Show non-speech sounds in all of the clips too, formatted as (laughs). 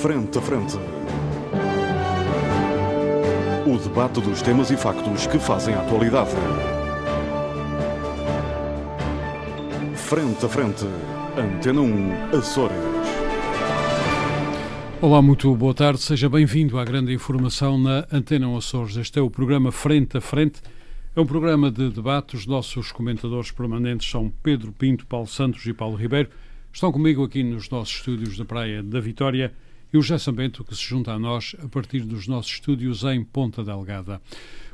Frente a Frente. O debate dos temas e factos que fazem a atualidade. Frente a Frente. Antena 1, Açores. Olá, muito boa tarde. Seja bem-vindo à grande informação na Antena 1 Açores. Este é o programa Frente a Frente. É um programa de debate. Os nossos comentadores permanentes são Pedro Pinto, Paulo Santos e Paulo Ribeiro. Estão comigo aqui nos nossos estúdios da Praia da Vitória e o José Sambento, que se junta a nós a partir dos nossos estúdios em Ponta Delgada.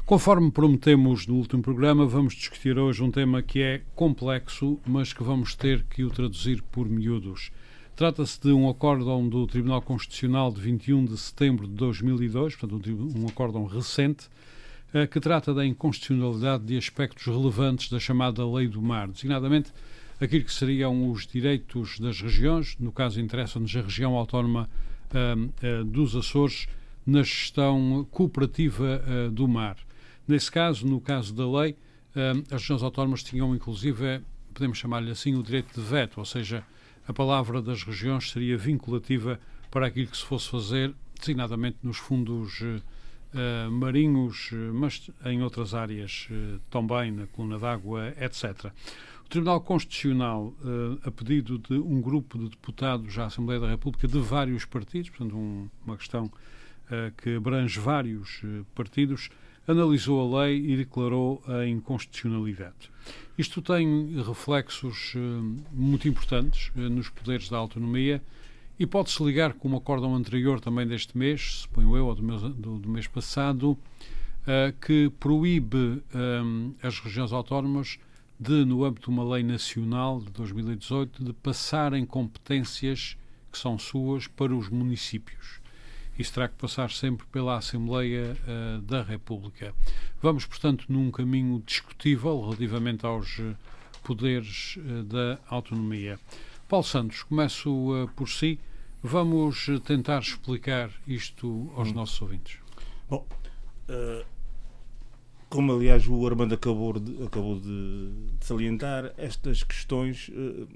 Conforme prometemos no último programa, vamos discutir hoje um tema que é complexo, mas que vamos ter que o traduzir por miúdos. Trata-se de um acórdão do Tribunal Constitucional de 21 de setembro de 2002, portanto, um acórdão recente, eh, que trata da inconstitucionalidade de aspectos relevantes da chamada Lei do Mar, designadamente aquilo que seriam os direitos das regiões, no caso interessa-nos a região autónoma dos Açores, na gestão cooperativa uh, do mar. Nesse caso, no caso da lei, as regiões autónomas tinham inclusive, podemos chamar-lhe assim, o direito de veto, ou seja, a palavra das regiões seria vinculativa para aquilo que se fosse fazer, designadamente nos fundos marinhos, mas em outras áreas também, na coluna d'água, etc. O Tribunal Constitucional, uh, a pedido de um grupo de deputados à Assembleia da República de vários partidos, portanto, um, uma questão uh, que abrange vários uh, partidos, analisou a lei e declarou a inconstitucionalidade. Isto tem reflexos muito importantes nos poderes da autonomia e pode-se ligar com um acórdão anterior também deste mês, suponho eu, ou do do, do mês passado, que proíbe as regiões autónomas de, no âmbito de uma lei nacional de 2018, de passarem competências que são suas para os municípios. Isso terá que passar sempre pela Assembleia uh, da República. Vamos, portanto, num caminho discutível relativamente aos uh, poderes uh, da autonomia. Paulo Santos, começo por si. Vamos tentar explicar isto aos hum. nossos ouvintes. Bom, como aliás o Armando acabou de, acabou de, de salientar, estas questões uh,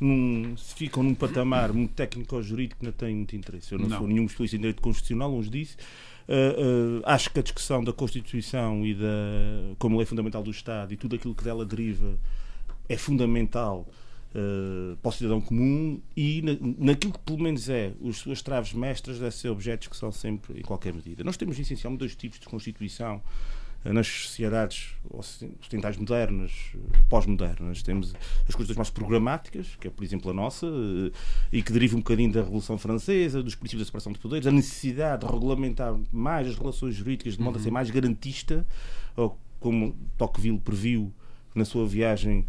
num, ficam num patamar muito técnico ou jurídico que não tem muito interesse. Eu não, não. sou nenhum especialista em direito constitucional, longe disso. Uh, uh, acho que a discussão da Constituição e da como lei fundamental do Estado e tudo aquilo que dela deriva é fundamental uh, para o cidadão comum e na, naquilo que pelo menos é as suas traves mestras deve ser objetos que são sempre em qualquer medida. Nós temos essencialmente dois tipos de Constituição nas sociedades ocidentais modernas, pós-modernas. Temos as coisas mais programáticas, que é, por exemplo, a nossa, eh, e que deriva um bocadinho da Revolução Francesa, dos princípios da separação de poderes, a necessidade de regulamentar mais as relações jurídicas de modo a ser uhum. mais garantista, ou como Tocqueville previu na sua viagem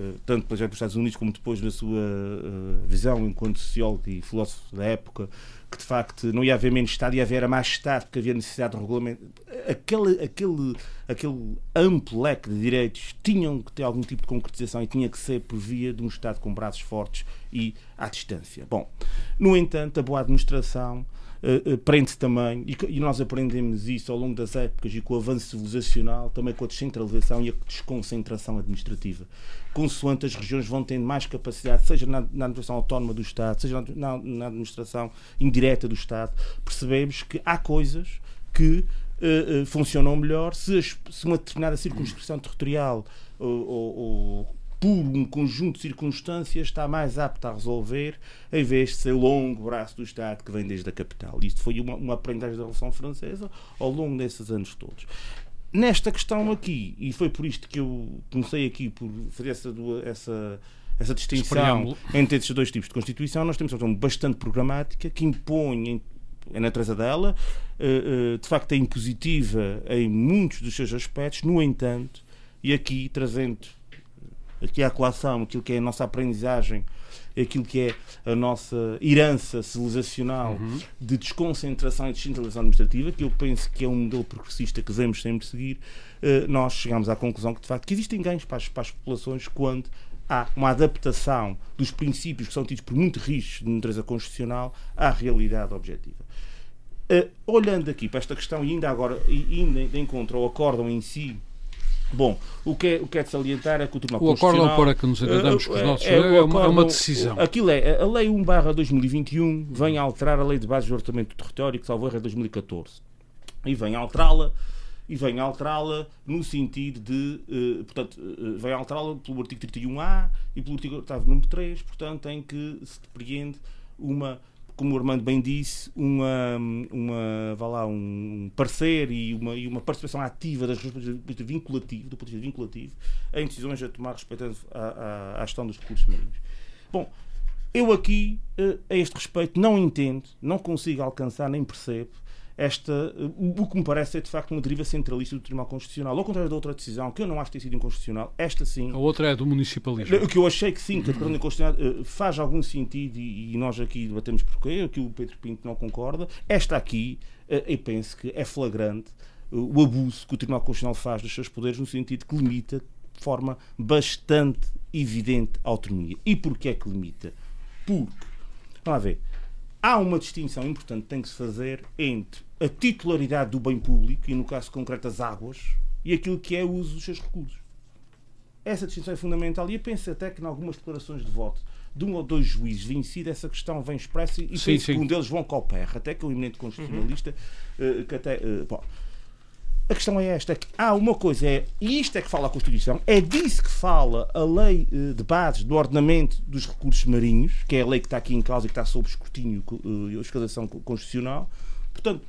eh, tanto para os Estados Unidos como depois na sua uh, visão enquanto sociólogo e filósofo da época, que de facto não ia haver menos Estado, ia haver mais Estado, porque havia necessidade de regulamento. Aquele, aquele, aquele amplo leque de direitos tinham que ter algum tipo de concretização e tinha que ser por via de um Estado com braços fortes e à distância. Bom, no entanto, a boa administração uh, prende também, e, nós aprendemos isso ao longo das épocas e com o avanço civilizacional, também com a descentralização e a desconcentração administrativa. Consoante as regiões vão tendo mais capacidade, seja na, na administração autónoma do Estado, seja na, na, administração indireta do Estado, percebemos que há coisas que uh, uh, funcionam melhor se, as, se, uma determinada circunscrição territorial ou, ou por um conjunto de circunstâncias, está mais apto a resolver, em vez de ser o longo braço do Estado que vem desde a capital. Isto foi uma, uma aprendizagem da Revolução Francesa ao longo desses anos todos. Nesta questão aqui, e foi por isto que eu comecei aqui por fazer essa, essa, essa distinção entre esses dois tipos de Constituição, nós temos uma questão bastante programática que impõe a natureza dela, eh, eh, de facto é impositiva em muitos dos seus aspectos, no entanto, e aqui trazendo aqui a colação, aquilo que é a nossa aprendizagem, aquilo que é a nossa herança civilizacional uhum. de desconcentração e descentralização administrativa, que eu penso que é um modelo progressista que devemos sempre seguir, uh, nós chegamos à conclusão que, de facto, que existem ganhos para as, para as populações quando há uma adaptação dos princípios que são tidos por muito rígidos de natureza constitucional à realidade objetiva. Uh, olhando aqui para esta questão e ainda agora, e ainda encontro ao acórdão em si, Bom, o que, é, o que é de salientar é que o Tribunal o Constitucional... O acórdão para que nos entendamos com os nossos... É, é, é, uma, é uma decisão. Aquilo é, a Lei 1 2021 vem a alterar a Lei de Bases do Orçamento do Território, que salvo erro é 2014. E vem a alterá-la e vem alterá-la no sentido de, uh, portanto, vem alterá-la pelo artigo 31A e pelo artigo 8 número 3, portanto, em que se depreende uma como o Armando bem disse, uma, uma, vá lá, um parecer e uma, e uma participação ativa das vinculativo, do ponto de vista vinculativo, em decisões a tomar respeito à, à, à gestão dos recursos marinhos. Bom, eu aqui, eh, a este respeito, não entendo, não consigo alcançar nem percebo esta, o que me parece ser de facto uma deriva centralista do Tribunal Constitucional. Ao contrário da outra decisão, que eu não acho ter sido inconstitucional, esta sim. A outra é do municipalismo. O que eu achei que sim, que a Declaração Constitucional eh, faz algum sentido e, nós aqui debatemos porquê, aqui o Pedro Pinto não concorda. Esta aqui, eh, eu penso que é flagrante eh, o abuso que o Tribunal Constitucional faz dos seus poderes no sentido que limita de forma bastante evidente a autonomia. E porquê é que limita? Porque, vamos lá ver, há uma distinção importante que tem que se fazer entre a titularidade do bem público, e no caso concreto as águas, e aquilo que é o uso dos seus recursos. Essa distinção é fundamental e eu penso até que em algumas declarações de voto de um ou dois juízes vencidos, essa questão vem expressa e sim, penso sim. que um deles, João Calperra, até que é um eminente constitucionalista, uhum. que até. Uh, bom, a questão é esta, que há uma coisa, é, e isto é que fala a Constituição, é disso que fala a lei uh, de bases do ordenamento dos recursos marinhos, que é a lei que está aqui em causa e que está sob escrutínio e uh, escalação constitucional. Portanto,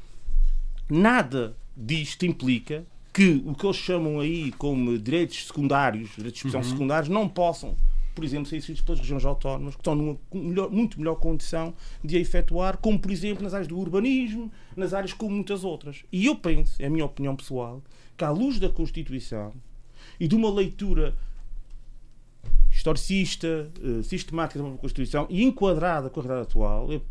nada disto implica que o que eles chamam aí como direitos secundários, direitos de expressão uhum. secundários, não possam, por exemplo, ser exercidos pelas regiões autónomas, que estão numa melhor, muito melhor condição de a efetuar, como, por exemplo, nas áreas do urbanismo, nas áreas como muitas outras. E eu penso, é a minha opinião pessoal, que à luz da Constituição e de uma leitura historicista, eh, sistemática da Constituição e enquadrada com a realidade atual, eu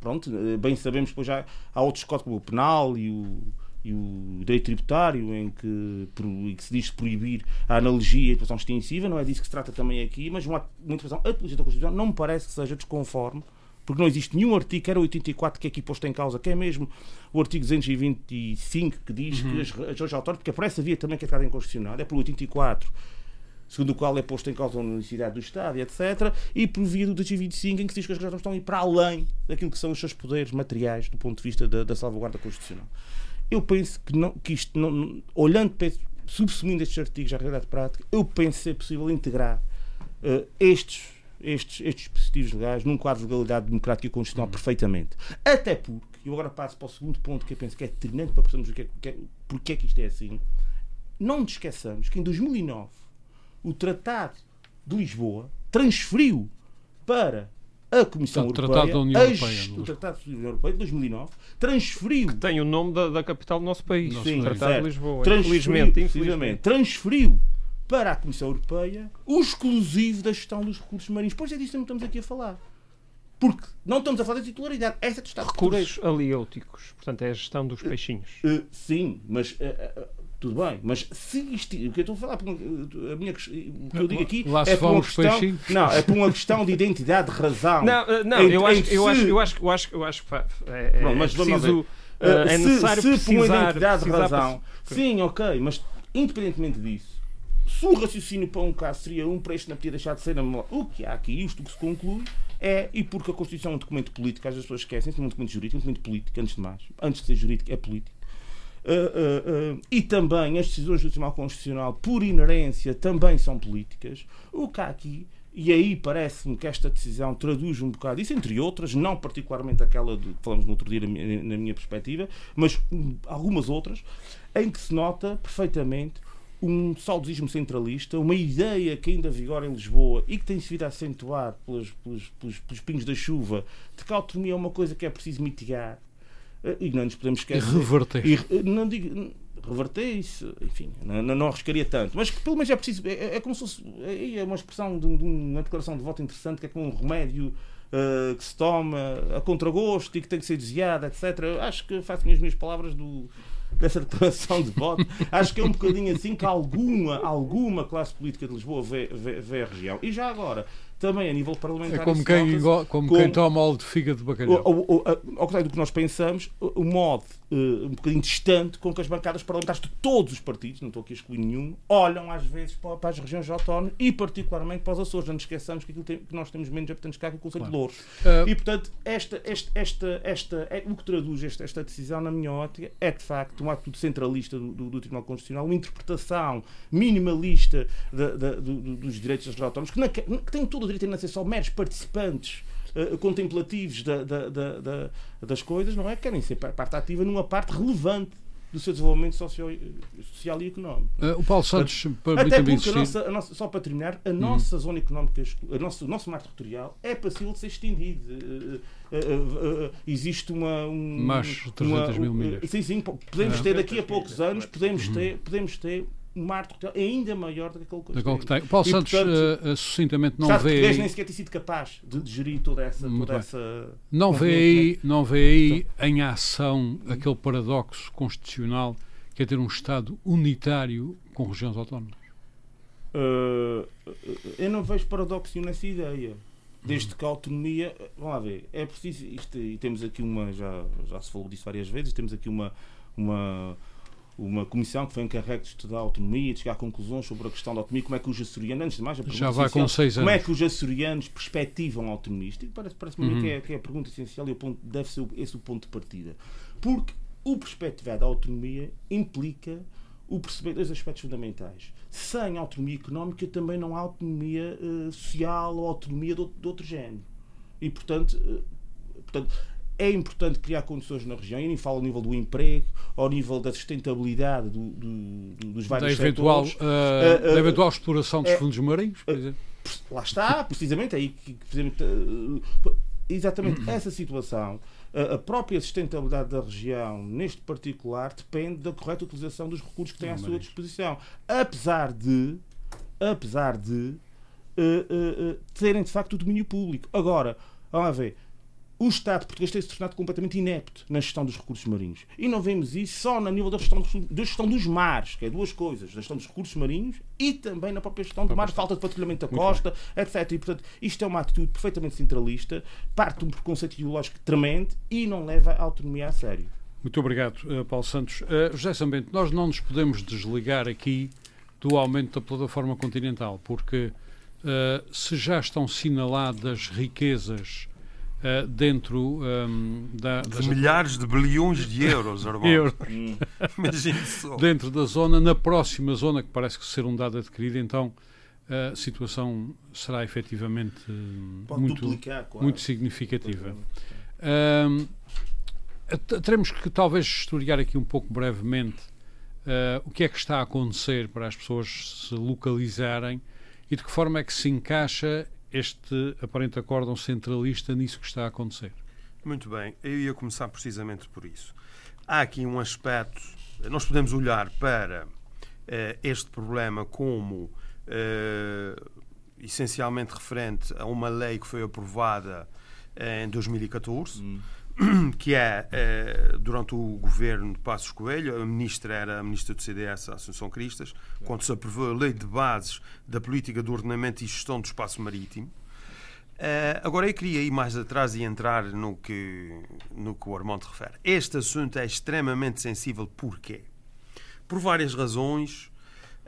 pronto, eh, bem sabemos que já há outros códigos como o penal e o, e o direito tributário em que, em que se diz proibir a analogia e a interpretação extensiva, não é disso que se trata também aqui, mas uma, uma interpretação apologista da Constituição não me parece que seja desconforme porque não existe nenhum artigo, era o 84 que é aqui posto em causa, que é mesmo o artigo 225 que diz uhum. que as regiões autónomas, porque é por essa via também que é tratada inconstitucional, é pelo 84 segundo o qual é posto em causa a universidade do Estado, etc., e por via do 225, em que se diz que as regiões estão a ir para além daquilo que são os seus poderes materiais do ponto de vista da, da salvaguarda constitucional. Eu penso que, não, que isto, não, olhando, subsumindo estes artigos à realidade prática, eu penso ser possível integrar uh, estes, estes, estes dispositivos legais num quadro de legalidade democrática e constitucional uhum. perfeitamente. Até porque, e eu agora passo para o segundo ponto que eu penso que é determinante para percebermos o que é, que é, porque é que isto é assim. Não nos esqueçamos que em 2009 o Tratado de Lisboa transferiu para a Comissão Europeia, Tratado da União Europeia, o Tratado da União Europeia de 2009 transferiu que tem o nome da, da capital do nosso país, Sim, o Tratado de Lisboa. Infelizmente, infelizmente, transferiu para a Comissão Europeia o exclusivo da gestão dos recursos marinhos. Pois é disso que estamos aqui a falar. Porque não estamos a falar de titularidade. Essa é de Estado Recursos aliêuticos. Portanto, é a gestão dos peixinhos. Uh, sim, mas uh, tudo bem, mas se isto, o que eu estou a falar, a minha, o que eu digo aqui Lá é por uma questão, não, é por uma questão de identidade, de razão. Não, eh, não, eu, acho, eu, acho, eu acho, eu acho, eu acho que é, é, mas preciso, é necessário se, se precisar, por uma identidade de razão, sim, ok, mas independentemente disso, se o raciocínio para um caso seria um, para este não podia deixar de ser o que há aqui, isto que se conclui, é, e porque a Constituição é um documento político, às vezes as pessoas esquecem, é um documento jurídico, é um documento político, antes de mais, antes de ser jurídico, é político Uh, uh, uh, e também as decisões do Tribunal Constitucional, por inerência, também são políticas. O que há aqui, e aí parece-me que esta decisão traduz um bocado isso, entre outras, não particularmente aquela de, que falamos no outro dia na minha, perspectiva, mas um, algumas outras, em que se nota perfeitamente um saudosismo centralista, uma ideia que ainda vigora em Lisboa e que tem se vindo a acentuar pelos, pelos, pelos, pelos da chuva, de que a autonomia é uma coisa que é preciso mitigar e não nos podemos esquecer. E reverter. E, eh, não digo reverter isso, enfim, não, não, arriscaria tanto, mas que pelo menos é preciso, é, é como se fosse, é, é uma expressão de, de, uma declaração de voto interessante, que é como um remédio uh, que se toma a contragosto e que tem que ser desviado, etc. Eu acho que faço as minhas palavras do, dessa declaração de voto, (laughs) acho que é um bocadinho assim que alguma, alguma classe política de Lisboa vê, vê, vê a região. E já agora, também a nível parlamentar. É como quem, como, como quem toma óleo de fígado de bacalhau. Ao contrário do que nós pensamos, o modo uh, um bocadinho distante com que as bancadas parlamentares de todos os partidos, não estou aqui a excluir nenhum, olham às vezes para, para as regiões autónomas e particularmente para os Açores. Não nos esqueçamos que, tem, que nós temos menos habitantes cá que o Conselho claro. de Louros. Uh, e, portanto, esta, esta, esta, esta, é, o que traduz esta, esta decisão, na minha ótica, é de facto um ato centralista do, do, do Tribunal Constitucional, uma interpretação minimalista dos direitos das regiões autónomas, que, na, que tem todo o direito a ser só meros participantes uh, contemplativos da, da, da, das coisas, não é? Querem ser parte ativa numa parte relevante do seu desenvolvimento social, social e económico. Uh, o Paulo Santos, até porque a nossa, a nossa, só para terminar, a nossa hum. zona económica, a nossa, o nosso mar territorial é passível de ser extendido. Uh, uh, existe uma. Um, Mais 300 mil milhas. Sim, sim, podemos ter daqui a poucos anos, podemos ter, podemos ter um territorial ainda maior do que aquele que, Daquele que tem. O Paulo e, Santos, portanto, uh, sucintamente, não vê. Aí... nem sequer ter sido capaz de, de gerir toda essa. Toda essa não, vê aí, não vê aí então, em ação aquele paradoxo constitucional que é ter um Estado unitário com regiões autónomas? Uh, eu não vejo paradoxo nessa ideia. Desde que a autonomia. Vamos lá ver. É preciso. Isto, e temos aqui uma. Já, já se falou disso várias vezes. Temos aqui uma. uma uma comissão que foi encarregue de estudar a autonomia e de chegar a conclusões sobre a questão da autonomia, como é que os açorianos, antes de mais, a Já vai com seis anos. como é que os açorianos perspectivam a autonomia? Isto parece, parece uhum. que, é, que é a pergunta essencial e o ponto, deve ser esse o ponto de partida. Porque o perspectivar da autonomia implica o perceber dois aspectos fundamentais. Sem autonomia económica também não há autonomia uh, social ou autonomia de, de outro género. E, portanto, uh, portanto é importante criar condições na região, e nem falo ao nível do emprego, ao nível da sustentabilidade do, do, dos vários da eventual, setores. Uh, uh, da eventual exploração dos é, fundos marinhos, por exemplo. Lá está, precisamente aí que, precisamente, exatamente (clears throat) essa situação, a própria sustentabilidade da região, neste particular, depende da correta utilização dos recursos que tem à sua disposição. Apesar de, apesar de uh, uh, uh, terem de facto o domínio público. Agora, vamos ver o Estado português tem se tornado completamente inepto na gestão dos recursos marinhos. E não vemos isso só no nível da gestão, da gestão dos mares, que é duas coisas, da gestão dos recursos marinhos e também na própria gestão do mar, falta de patrulhamento da costa, etc. E, portanto, isto é uma atitude perfeitamente centralista, parte de um preconceito ideológico tremendo e não leva a autonomia a sério. Muito obrigado, eh, Paulo Santos. Uh, José Sambento, nós não nos podemos desligar aqui do aumento da plataforma continental, porque uh, se já estão sinaladas riquezas Uh, dentro um, ehm, da, de milhares de bilhões de euros, (laughs) euros. (laughs) Imagine só. Dentro da zona, na próxima zona, que parece que ser um dado adquirido, então a situação será efetivamente muito, duplicar, claro. muito significativa. Uh, teremos que talvez estudar aqui um pouco brevemente uh, o que é que está a acontecer para as pessoas se localizarem e de que forma é que se encaixa este aparente acórdão centralista nisso que está a acontecer? Muito bem, eu ia começar precisamente por isso. Há aqui um aspecto, nós podemos olhar para uh, este problema como uh, essencialmente referente a uma lei que foi aprovada uh, em 2014. Hum (clears throat) que é, é, durante o governo de Passos Coelho, a ministra era a ministra do CDS, Assunção Cristas, quando se aprovou a Lei de Bases da Política de Ordenamento e Gestão do Espaço Marítimo. Uh, agora, eu queria ir mais atrás e entrar no que, no que o Armando refere. Este assunto é extremamente sensível. Porquê? Por várias razões,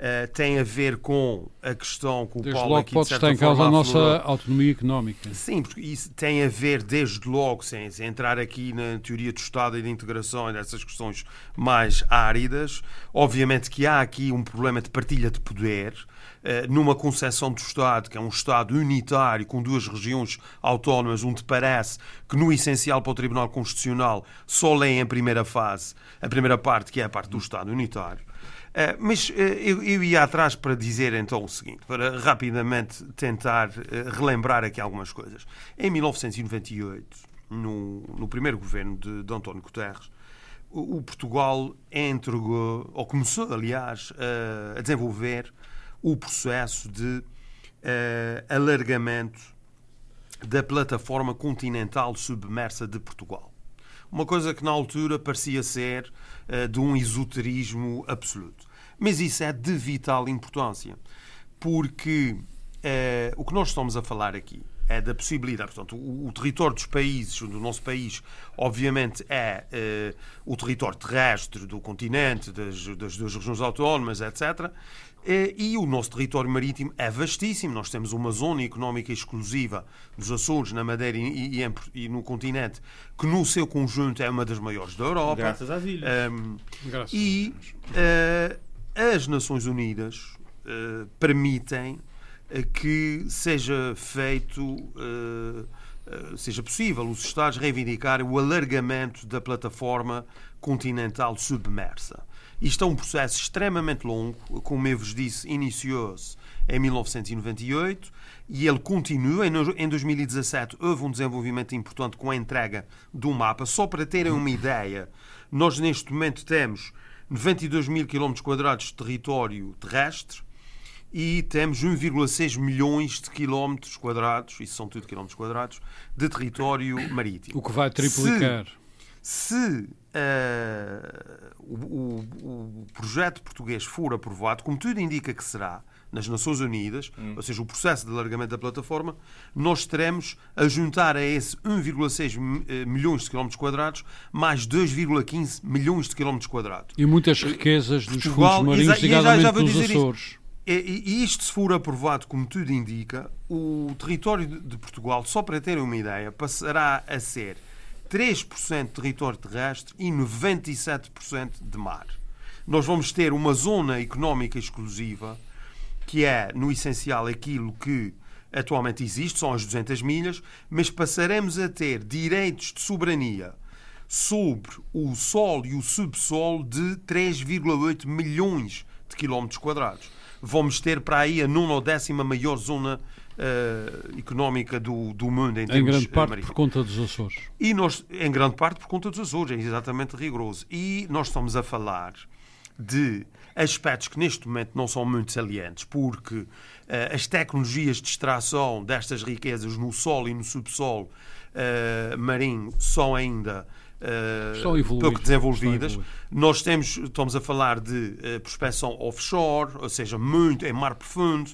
Uh, tem a ver com a questão que o desde Paulo logo aqui, pode estar em causa a nossa autonomia económica. Sim, porque isso tem a ver desde logo, sem, sem, entrar aqui na teoria do Estado e da integração e dessas questões mais áridas, obviamente que há aqui um problema de partilha de poder, uh, numa concepção do Estado, que é um Estado unitário, com duas regiões autónomas, onde parece que no essencial para o Tribunal Constitucional só leem a primeira fase, a primeira parte, que é a parte do Estado unitário. Uh, mas uh, eu, eu, ia atrás para dizer então o seguinte, para rapidamente tentar uh, relembrar aqui algumas coisas. Em 1998, no, no primeiro governo de, de António Guterres, o, o, Portugal entregou, ou começou, aliás, a desenvolver o processo de alargamento da plataforma continental submersa de Portugal. Uma coisa que na altura parecia ser uh, de um esoterismo absoluto. Mas isso é de vital importância, porque uh, o que nós estamos a falar aqui é da possibilidade, portanto, o, o território dos países, do nosso país, obviamente é uh, o território terrestre do continente, das, das duas regiões autónomas, etc. Uh, e o nosso território marítimo é vastíssimo. Nós temos uma zona económica exclusiva dos Açores, na Madeira e, e, e, no continente, que no seu conjunto é uma das maiores da Europa. Graças às ilhas. Um, Graças e uh, as Nações Unidas permitem que seja feito, uh, uh, seja possível os Estados reivindicarem o alargamento da plataforma continental submersa. Isto é um processo extremamente longo, como eu vos disse, iniciou-se em 1998 e ele continua. Em 2017 houve um desenvolvimento importante com a entrega do mapa. Só para terem uma ideia, nós neste momento temos 92 mil km quadrados de território terrestre, e temos 1,6 milhões de quilómetros quadrados, isso são tudo quilómetros quadrados, de território marítimo. O que vai triplicar. Se, se uh, o, o, o, projeto português for aprovado, como tudo indica que será, nas Nações Unidas, hum. ou seja, o processo de alargamento da plataforma, nós teremos a juntar a esse 1,6 eh, milhões de quilómetros quadrados mais 2,15 milhões de quilómetros quadrados. E muitas riquezas dos Portugal, fundos marinhos, ligadamente dos Açores. Isso. E isto, se for aprovado, como tudo indica, o território de Portugal, só para terem uma ideia, passará a ser 3% de território terrestre e 97% de mar. Nós vamos ter uma zona económica exclusiva, que é, no essencial, aquilo que atualmente existe, são as 200 milhas, mas passaremos a ter direitos de soberania sobre o solo e o subsolo de 3,8 milhões de quilómetros quadrados vamos ter para aí a nona ou décima maior zona uh, económica do, do mundo em, em grande parte marítimos. por conta dos Açores. E nós, em grande parte por conta dos Açores, é exatamente rigoroso. E nós estamos a falar de aspectos que neste momento não são muito salientes, porque uh, as tecnologias de extração destas riquezas no solo e no subsolo uh, marinho são ainda uh, pouco desenvolvidas. Nós temos, estamos a falar de uh, prospecção offshore, ou seja, muito em mar profundo,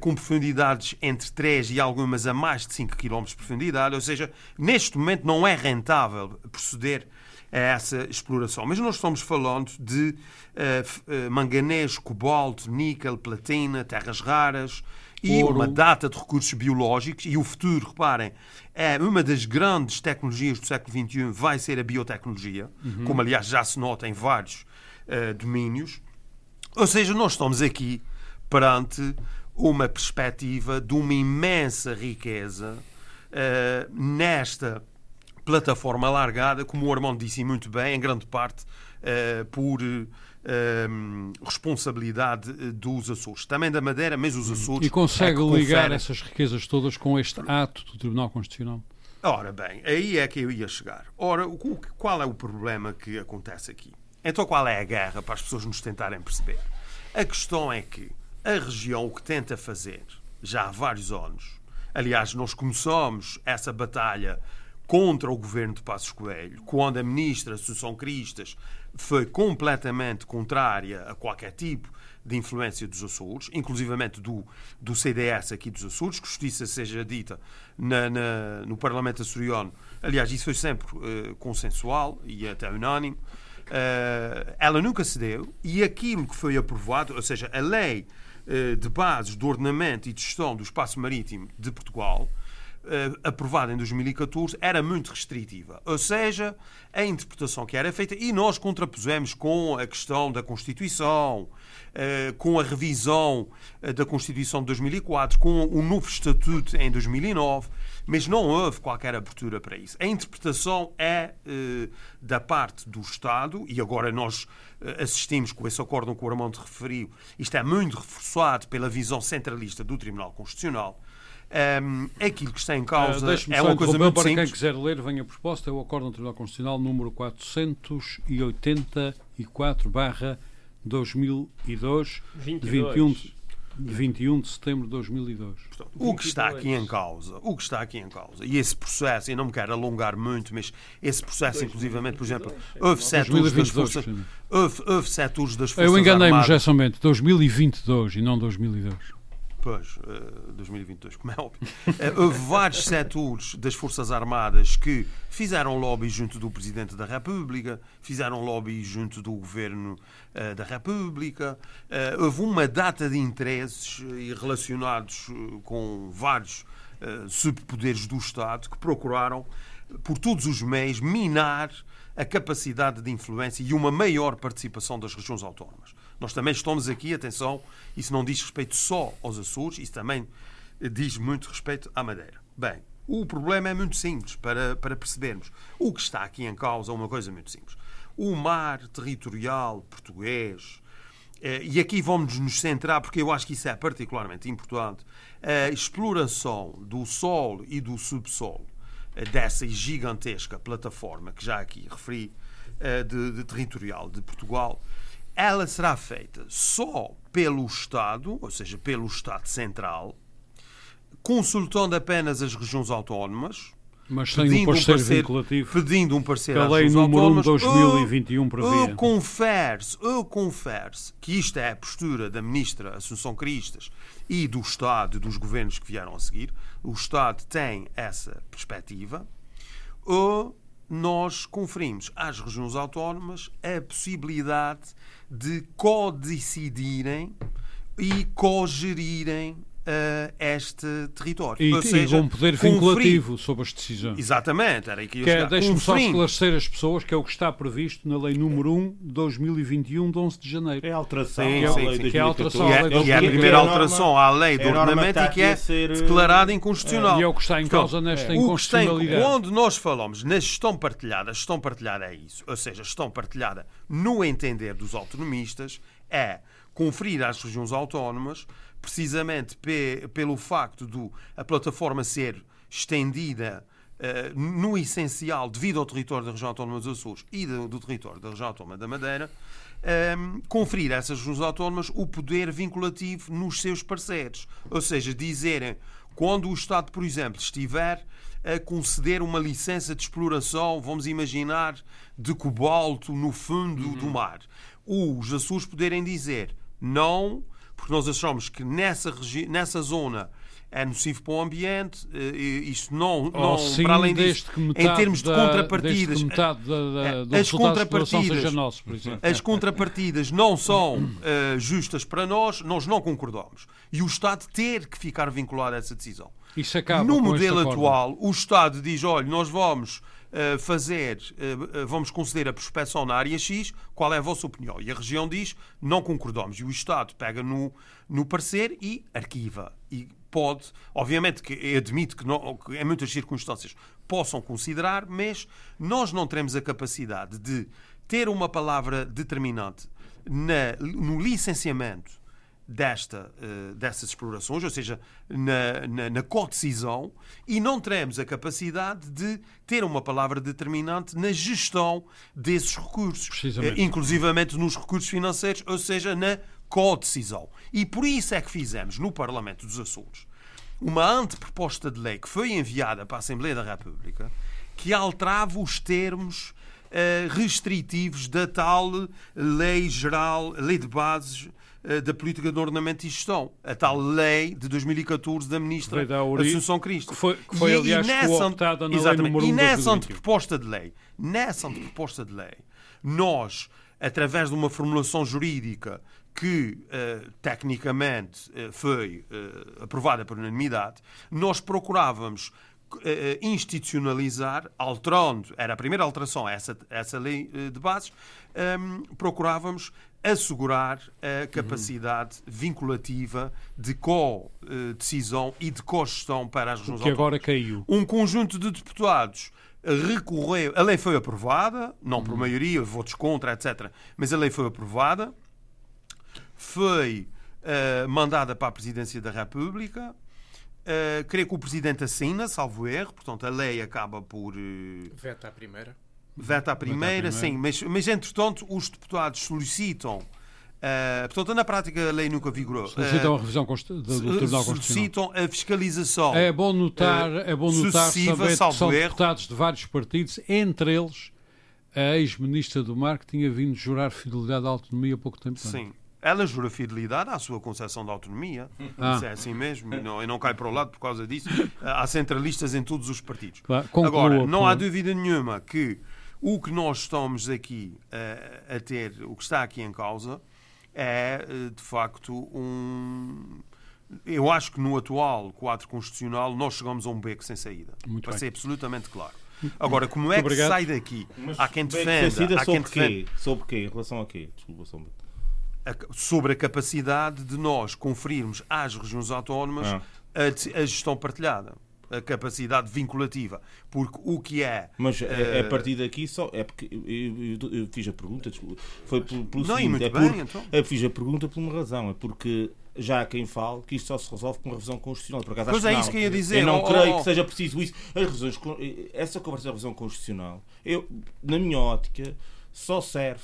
com profundidades entre 3 e algumas a mais de 5 km de profundidade, ou seja, neste momento não é rentável proceder a essa exploração. Mas nós estamos falando de uh, manganês, cobalto, níquel, platina, terras raras, e Ouro. uma data de recursos biológicos e o futuro, reparem, é uma das grandes tecnologias do século XXI vai ser a biotecnologia, uhum. como aliás já se nota em vários uh, domínios. Ou seja, nós estamos aqui perante uma perspectiva de uma imensa riqueza uh, nesta plataforma alargada, como o Armando disse muito bem, em grande parte uh, por responsabilidade eh, dos Açores, também da Madeira, mas os Açores. E consegue é ligar essas riquezas todas com este ato do Tribunal Constitucional? Ora bem, aí é que eu ia chegar. Ora, qual é o problema que acontece aqui? Então, qual é a guerra para as pessoas nos tentarem perceber? A questão é que a região o que tenta fazer já há vários anos, aliás, nós começamos essa batalha contra o governo de Passos Coelho, quando a ministra Assunção Cristas foi completamente contrária a qualquer tipo de influência dos Açores, inclusivamente do, do CDS aqui dos Açores, que justiça seja dita na, na, no Parlamento açoriano. Aliás, isso foi sempre uh, consensual e até unânime. Uh, ela nunca cedeu e aquilo que foi aprovado, ou seja, a lei de bases do ordenamento e de gestão do espaço marítimo de Portugal, uh, aprovada em 2014 era muito restritiva. Ou seja, a interpretação que era feita, e nós contrapusemos com a questão da Constituição, uh, com a revisão da Constituição de 2004, com o novo Estatuto em 2009, mas não houve qualquer abertura para isso. A interpretação é da parte do Estado, e agora nós assistimos com esse acordo que o Armando referiu, isto é muito reforçado pela visão centralista do Tribunal Constitucional, um, aquilo que está em causa uh, é uma coisa muito para simples. quem quiser ler, venha a proposta, é o Acordo do Tribunal Constitucional número 484 barra 2002 22. de 21 de 21 de setembro de 2002. Portanto, o que está aqui em causa, o que está aqui em causa, e esse processo, e não me quero alongar muito, mas esse processo, inclusivamente, por exemplo, houve setores das forças, houve, houve setores das forças Eu enganei-me, geralmente 2022 e não 2002. Pois, uh, 2022, como é óbvio. Uh, houve vários setores das Forças Armadas que fizeram lobby junto do Presidente da República, fizeram lobby junto do Governo uh, da República. Houve uma data de interesses relacionados com vários subpoderes do Estado que procuraram, por todos os meios, minar a capacidade de influência e uma maior participação das regiões autónomas. Nós também estamos aqui, atenção, isso não diz respeito só aos Açores, isso também diz muito respeito à Madeira. Bem, o problema é muito simples para, para percebermos. O que está aqui em causa é uma coisa muito simples. O mar territorial português, eh, e aqui vamos nos centrar, porque eu acho que isso é particularmente importante, a exploração do solo e do subsolo eh, dessa gigantesca plataforma que já aqui referi, eh, de, de territorial de Portugal, ela será feita só pelo Estado, ou seja, pelo Estado Central, consultando apenas as regiões autónomas, mas sem um parceiro parecer, vinculativo. Pedindo um parceiro que a lei número 1 de 2021 previa. Eu confere eu confere que isto é a postura da ministra Assunção Cristas e do Estado e dos governos que vieram a seguir. O Estado tem essa perspectiva. Ou nós conferimos às regiões autónomas a possibilidade de co-decidirem e co-gerirem uh, este território. E, Ou seja, e com poder vinculativo sobre as decisões. Exatamente, era aí que é, Deixe-me só esclarecer as pessoas que é o que está previsto na Lei número 1 de 2021, de 11 de janeiro. É a alteração sim, à sim, lei sim. Que é a alteração à lei e é, é a primeira alteração à lei do ordenamento e que é declarada inconstitucional. É, e é o que está em causa nesta inconstitucionalidade. Quando nós falamos na gestão partilhada, a gestão partilhada é isso. Ou seja, a gestão partilhada, no entender dos autonomistas, é conferir às regiões autónomas precisamente pe pelo facto de a plataforma ser estendida uh, no essencial devido ao território da região autónoma dos Açores e do, do território da região autónoma da Madeira, um, ehm, conferir a essas regiões autónomas o poder vinculativo nos seus parceiros. Ou seja, dizerem quando o Estado, por exemplo, estiver a conceder uma licença de exploração, vamos imaginar, de cobalto no fundo uhum. do mar, os Açores poderem dizer não porque nós achamos que nessa, nessa zona é nocivo para o ambiente, eh, isto não, oh, não sim, para além disso, em termos de contrapartidas, da, da, as contrapartidas, nosso, as contrapartidas não são uh, justas para nós, nós não concordamos. E o Estado ter que ficar vinculado a essa decisão. Isso no modelo atual, o Estado diz, olha, nós vamos fazer, uh, vamos conceder a prospeção na área X, qual é a vossa opinião? E a região diz, não concordamos. E o Estado pega no, no parecer e arquiva. E pode, obviamente que admito que, não, que em muitas circunstâncias possam considerar, mas nós não teremos a capacidade de ter uma palavra determinante na, no licenciamento desta, uh, dessas explorações, ou seja, na, na, na co-decisão, e não teremos a capacidade de ter uma palavra determinante na gestão desses recursos, uh, inclusivamente nos recursos financeiros, ou seja, na co-decisão. E por isso é que fizemos no Parlamento dos Açores uma anteproposta de lei que foi enviada para a Assembleia da República que alterava os termos uh, restritivos da tal lei geral, lei de bases eh, da política de ordenamento e gestão, a tal lei de 2014 da ministra Assunção Cristo. Que foi, que foi e, aliás, e nessa, na exatamente, lei E nessa anteproposta de lei, nessa anteproposta de lei, nós, através de uma formulação jurídica que uh, tecnicamente uh, foi uh, aprovada por unanimidade, nós procurávamos institucionalizar, alterando, era a primeira alteração a essa, essa lei de bases, um, ehm, procurávamos assegurar a capacidade uhum. vinculativa de co-decisão e de co-gestão para as regiões Que agora caiu. Um conjunto de deputados recorreu. A lei foi aprovada, não uhum. por maioria, votos contra, etc. Mas a lei foi aprovada, foi uh, mandada para a Presidência da República. Uh, creio que o Presidente assina, salvo erro, portanto a lei acaba por. Uh... Veta a primeira. Veta à primeira, sim, mas, mas entretanto os deputados solicitam. Uh, portanto, na prática, a lei nunca vigorou. Solicitam uh, a revisão do, do Tribunal Solicitam a fiscalização. É bom notar, uh, é bom notar também que são erro. deputados de vários partidos, entre eles a ex-ministra do Mar, que tinha vindo jurar fidelidade à autonomia há pouco tempo. Sim. ela jura fidelidade à sua concepção de autonomia. Ah. Isso é assim mesmo. E não, e não cai para o lado por causa disso. Há centralistas em todos os partidos. Claro. Agora, não há dúvida nenhuma que o que nós estamos aqui uh, a ter, o que está aqui em causa, é uh, de facto um. Eu acho que no atual quadro constitucional nós chegamos a um beco sem saída. Muito para bem. ser absolutamente claro. Agora, como é que sai daqui? Mas há quem defenda. Há quem defenda. Sobre quê? Em relação a quê? Desculpa, sobre sobre a capacidade de nós conferirmos às regiões autónomas ah. a, a, gestão partilhada. A capacidade vinculativa. Porque o que é. Mas uh, é a partir daqui só. É porque eu, eu, eu fiz a pergunta, desculpa, foi pelo, pelo não, seguinte, muito é bem, então. Eu fiz a pergunta por uma razão. É porque já há quem fale que isto só se resolve com uma revisão constitucional. Por acaso, pois é não. isso que eu ia dizer. Eu não oh, creio oh, que seja preciso isso. As revisões, essa conversa da revisão constitucional, eu, na minha ótica, só serve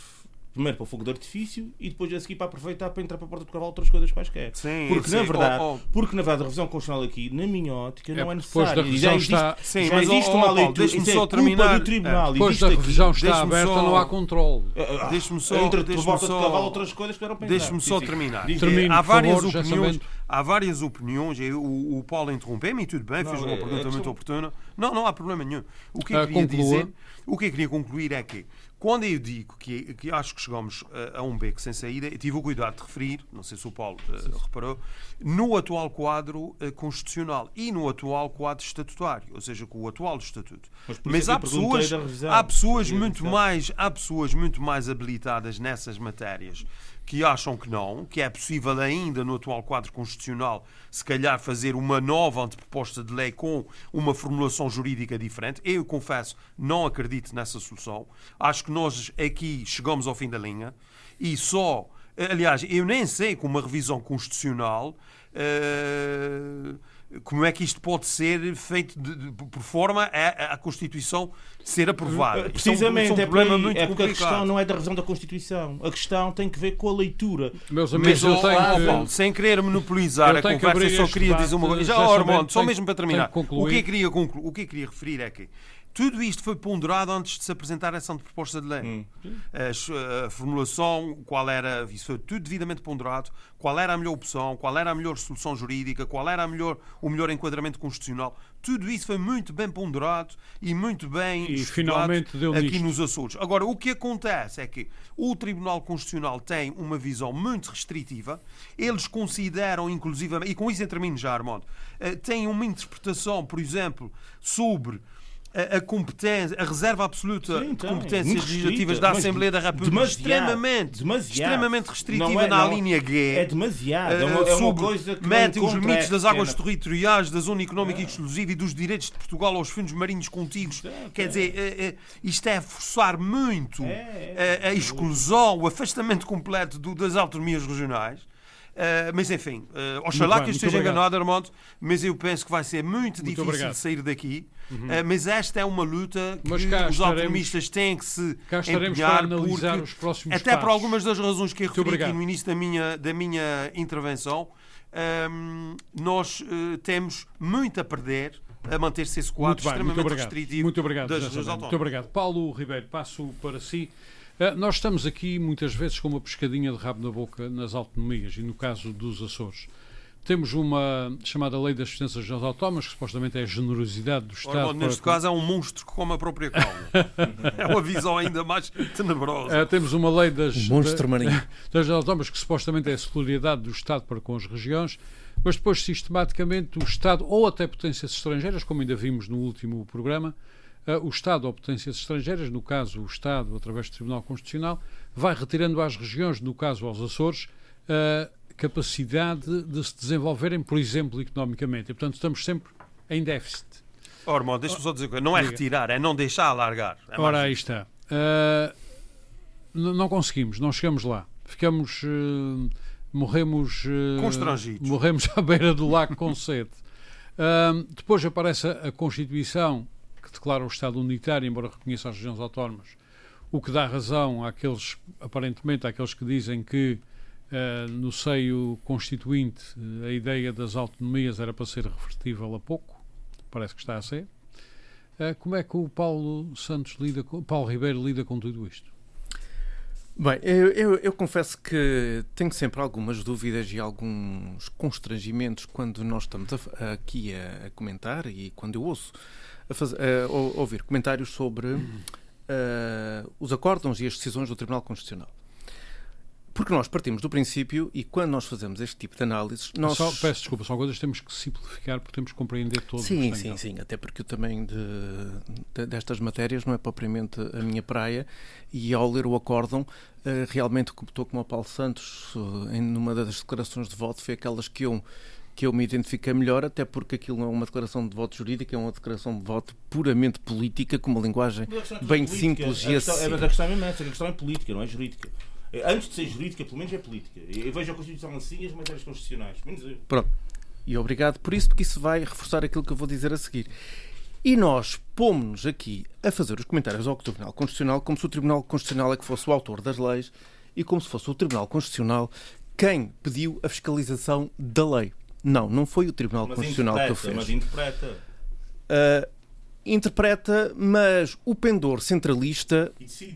primeiro para o fogo de artifício e depois a seguir para aproveitar para entrar para a porta do cavalo outras coisas quaisquer. Sim, porque sim. na verdade, oh, oh. porque na verdade a revisão constitucional aqui, na minha ótica, não é, é necessária. Da já existe, está... sim, já existe uma leitura, isso é só terminar. do tribunal. É. Depois da revisão aqui. está aberta, só... não há controle. Uh, deixe-me só, entre a porta só... de cavalo outras coisas que eram pensar. Deixe-me só terminar. Termino, há várias favor, opiniões. Há várias opiniões. O, o Paulo interrompeu-me e tudo bem, fez uma é, pergunta muito oportuna. Não, não há problema nenhum. O que eu queria dizer, o que eu queria concluir é que quando eu digo que, que acho que chegamos a, a, um beco sem saída, eu tive o cuidado de referir, não sei se o Paulo uh, reparou, no atual quadro uh, constitucional e no atual quadro estatutário, ou seja, com o atual estatuto. Mas, Mas há, pessoas, há pessoas muito mais, há pessoas muito mais habilitadas nessas matérias que acham que não, que é possível ainda no atual quadro constitucional, se calhar fazer uma nova anteproposta de lei com uma formulação jurídica diferente. Eu confesso, não acredito nessa solução. Acho que nós aqui chegamos ao fim da linha e só. Aliás, eu nem sei com uma revisão constitucional. Uh, como é que isto pode ser feito de, de, por forma a, a, Constituição ser aprovada? Precisamente, é, um, é, um problema muito é porque complicado. a questão não é da revisão da Constituição. A questão tem que ver com a leitura. Meus amigos, Mas, eu tenho que... sem querer monopolizar a conversa, eu só queria dizer uma coisa. Já, já Ormond, só mesmo para terminar. O que, eu queria concluir, o que eu queria referir é que tudo isto foi ponderado antes de se apresentar essa proposta de lei. Hum. A, a, formulação, qual era, isso foi tudo devidamente ponderado, qual era a melhor opção, qual era a melhor solução jurídica, qual era a melhor, o melhor enquadramento constitucional. Tudo isso foi muito bem ponderado e muito bem e finalmente deu aqui nisto. nos Açores. Agora, o que acontece é que o Tribunal Constitucional tem uma visão muito restritiva. Eles consideram, inclusive, e com isso em termino já, Armando, eh, têm uma interpretação, por exemplo, sobre a, a competência, a reserva absoluta Sim, de competências legislativas da Assembleia da República extremamente, extremamente restritiva é, na linha G. É demasiado. É uma, é uma coisa que mete os limites das águas territoriais, da zona económica é. exclusiva e dos direitos de Portugal aos fundos marinhos contíguos. É, Quer dizer, é, é, isto é forçar muito a, a exclusão, o afastamento completo do, das autonomias regionais. Uh, mas enfim, uh, oxalá que eu esteja enganado, Armando, mas eu penso que vai ser muito, muito difícil obrigado. de sair daqui. Uhum. Uh, mas esta é uma luta que os autonomistas têm que se empenhar analisar os próximos até passos. por algumas das razões que eu referi aqui no início da minha, da minha intervenção, um, nós uh, temos muito a perder a manter-se esse quadro muito extremamente muito restritivo muito obrigado, das, das Muito obrigado. Paulo Ribeiro, passo para si. Uh, nós estamos aqui muitas vezes com uma pescadinha de rabo na boca nas autonomias e no caso dos Açores. Temos uma chamada Lei das Assistências Regionais Autónomas, que supostamente é a generosidade do Estado. Ora, neste caso é um monstro que come a própria calma. (laughs) é uma visão ainda mais tenebrosa. Uh, temos uma lei das, um monstro marinho. (laughs) das autónomas, que supostamente é a solidariedade do Estado para com as regiões, mas depois, sistematicamente, o Estado, ou até potências estrangeiras, como ainda vimos no último programa, uh, o Estado ou potências estrangeiras, no caso o Estado, através do Tribunal Constitucional, vai retirando às regiões, no caso aos Açores, uh, capacidade de se desenvolverem, por exemplo, economicamente. E, portanto, estamos sempre em déficit. Ormond, deixa-me só dizer que não é Diga. retirar, é não deixar alargar. É Ora, aí está. Uh, não conseguimos, não chegamos lá. Ficamos. Uh, morremos. Uh, Constrangidos. Morremos (laughs) à beira do lago com sede. depois aparece a, a Constituição, que declara o Estado unitário, embora reconheça as regiões autónomas, o que dá razão àqueles, aparentemente, àqueles que dizem que Uh, no seio constituinte, a ideia das autonomias era para ser revertível a pouco, parece que está a ser. Uh, como é que o Paulo Santos lida com, Paulo Ribeiro lida com tudo isto? Bem, eu, eu, eu, confesso que tenho sempre algumas dúvidas e alguns constrangimentos quando nós estamos a, aqui a, a, comentar e quando eu ouço a, fazer, a ouvir comentários sobre uh, os acórdãos e as decisões do Tribunal Constitucional. Porque nós partimos do princípio e quando nós fazemos este tipo de análises. Nós... Só, peço desculpa, são coisas que temos que simplificar porque temos que compreender todos. Sim, sim, sim. Até porque eu também de, de, destas matérias não é propriamente a minha praia e ao ler o acórdão, uh, realmente estou como o Paulo Santos, uh, em numa das declarações de voto, foi aquelas que eu que eu me identifiquei melhor, até porque aquilo não é uma declaração de voto jurídica, é uma declaração de voto puramente política, com uma linguagem bem simples e assim. É, mas a questão é essa, a questão é política, não é jurídica. Antes de ser jurídica, pelo menos é política. Eu vejo a Constituição assim e as matérias constitucionais. Menos eu. Pronto. E obrigado por isso, porque isso vai reforçar aquilo que eu vou dizer a seguir. E nós pomos-nos aqui a fazer os comentários ao Tribunal Constitucional como se o Tribunal Constitucional é que fosse o autor das leis e como se fosse o Tribunal Constitucional quem pediu a fiscalização da lei. Não, não foi o Tribunal mas Constitucional que o fez. Mas interpreta. Uh, interpreta, mas o pendor centralista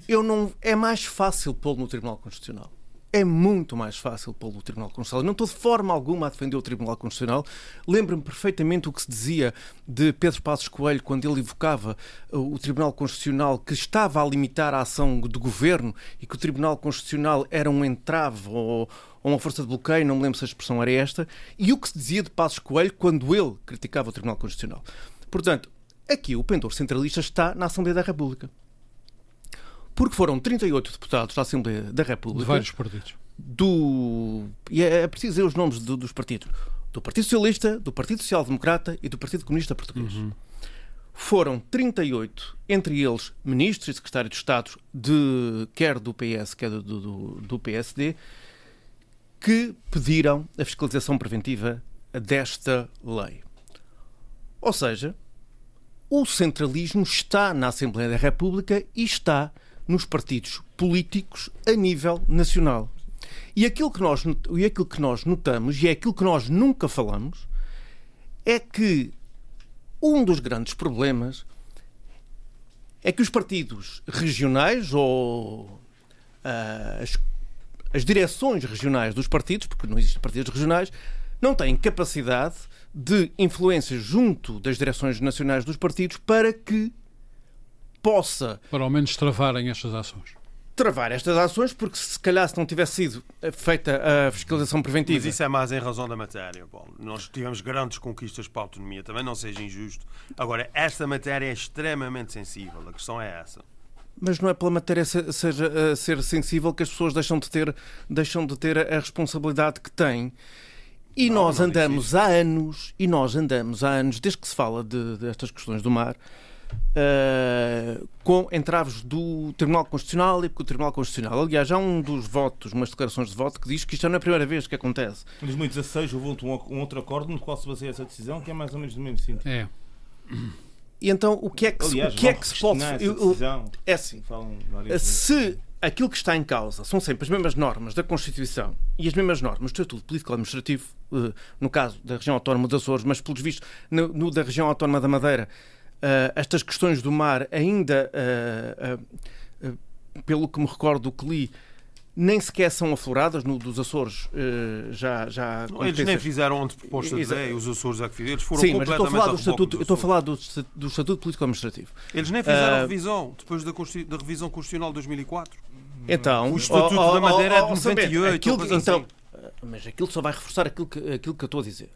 eu não é mais fácil pô-lo no Tribunal Constitucional. É muito mais fácil pô-lo no Tribunal Constitucional. Não estou de forma alguma a defender o Tribunal Constitucional. Lembro-me perfeitamente o que se dizia de Pedro Passos Coelho quando ele evocava uh, o Tribunal Constitucional que estava a limitar a ação do governo e que o Tribunal Constitucional era um entrave ou, ou uma força de bloqueio, não me lembro se a expressão era esta, e o que se dizia de Passos Coelho quando ele criticava o Tribunal Constitucional. Portanto, Aqui o pendor centralista está na Assembleia da República. Porque foram 38 deputados da Assembleia da República. De vários partidos. Do... E é, é preciso dizer os nomes do, dos partidos. Do Partido Socialista, do Partido Social Democrata e do Partido Comunista Português. Uhum. Foram 38, entre eles ministros e secretários de Estado, de, quer do PS, quer do, do, do PSD, que pediram a fiscalização preventiva desta lei. Ou seja, o centralismo está na Assembleia da República e está nos partidos políticos a nível nacional. E aquilo que nós, e aquilo que nós notamos, e é aquilo que nós nunca falamos, é que um dos grandes problemas é que os partidos regionais ou uh, as, as direções regionais dos partidos, porque não existem partidos regionais, não têm capacidade de influência junto das direções nacionais dos partidos para que possa. Para ao menos travarem estas ações. Travar estas ações, porque se calhar se não tivesse sido feita a fiscalização preventiva. Mas isso é mais em razão da matéria, Paulo. Nós tivemos grandes conquistas para a autonomia, também não seja injusto. Agora, esta matéria é extremamente sensível, a questão é essa mas não é pela matéria seja, ser sensível que as pessoas deixam de ter, deixam de ter a responsabilidade que têm. E não, nós não andamos há anos, e nós andamos há anos, desde que se fala de, destas questões do mar, uh, com entraves do Tribunal Constitucional e porque o Tribunal Constitucional, aliás, há um dos votos, umas declarações de voto que diz que isto não é a primeira vez que acontece. Em 2016 houve um, um outro acordo no qual se baseia essa decisão, que é mais ou menos do mesmo sentido. É. E então o que é que, Aliás, o que, é que se pode. Eu, é assim. Se aquilo que está em causa são sempre as mesmas normas da Constituição e as mesmas normas do Estatuto Político-Administrativo, eh, no caso da região autónoma dos Açores, mas pelos vistos no, no da região autónoma da Madeira, uh, estas questões do mar ainda, uh, uh, pelo que me recordo do que li, nem sequer são afloradas no dos Açores já já não, eles nem fizeram onde proposta de lei os Açores é que fizeram. Eles foram Sim, mas estou a falar do estatuto do, do estatuto político administrativo. Eles nem fizeram revisão depois da, da revisão constitucional de 2004 então, o Estatuto oh, oh, da Madeira é de 98. Aquilo, então, assim. mas aquilo só vai reforçar aquilo que, aquilo que eu estou a dizer.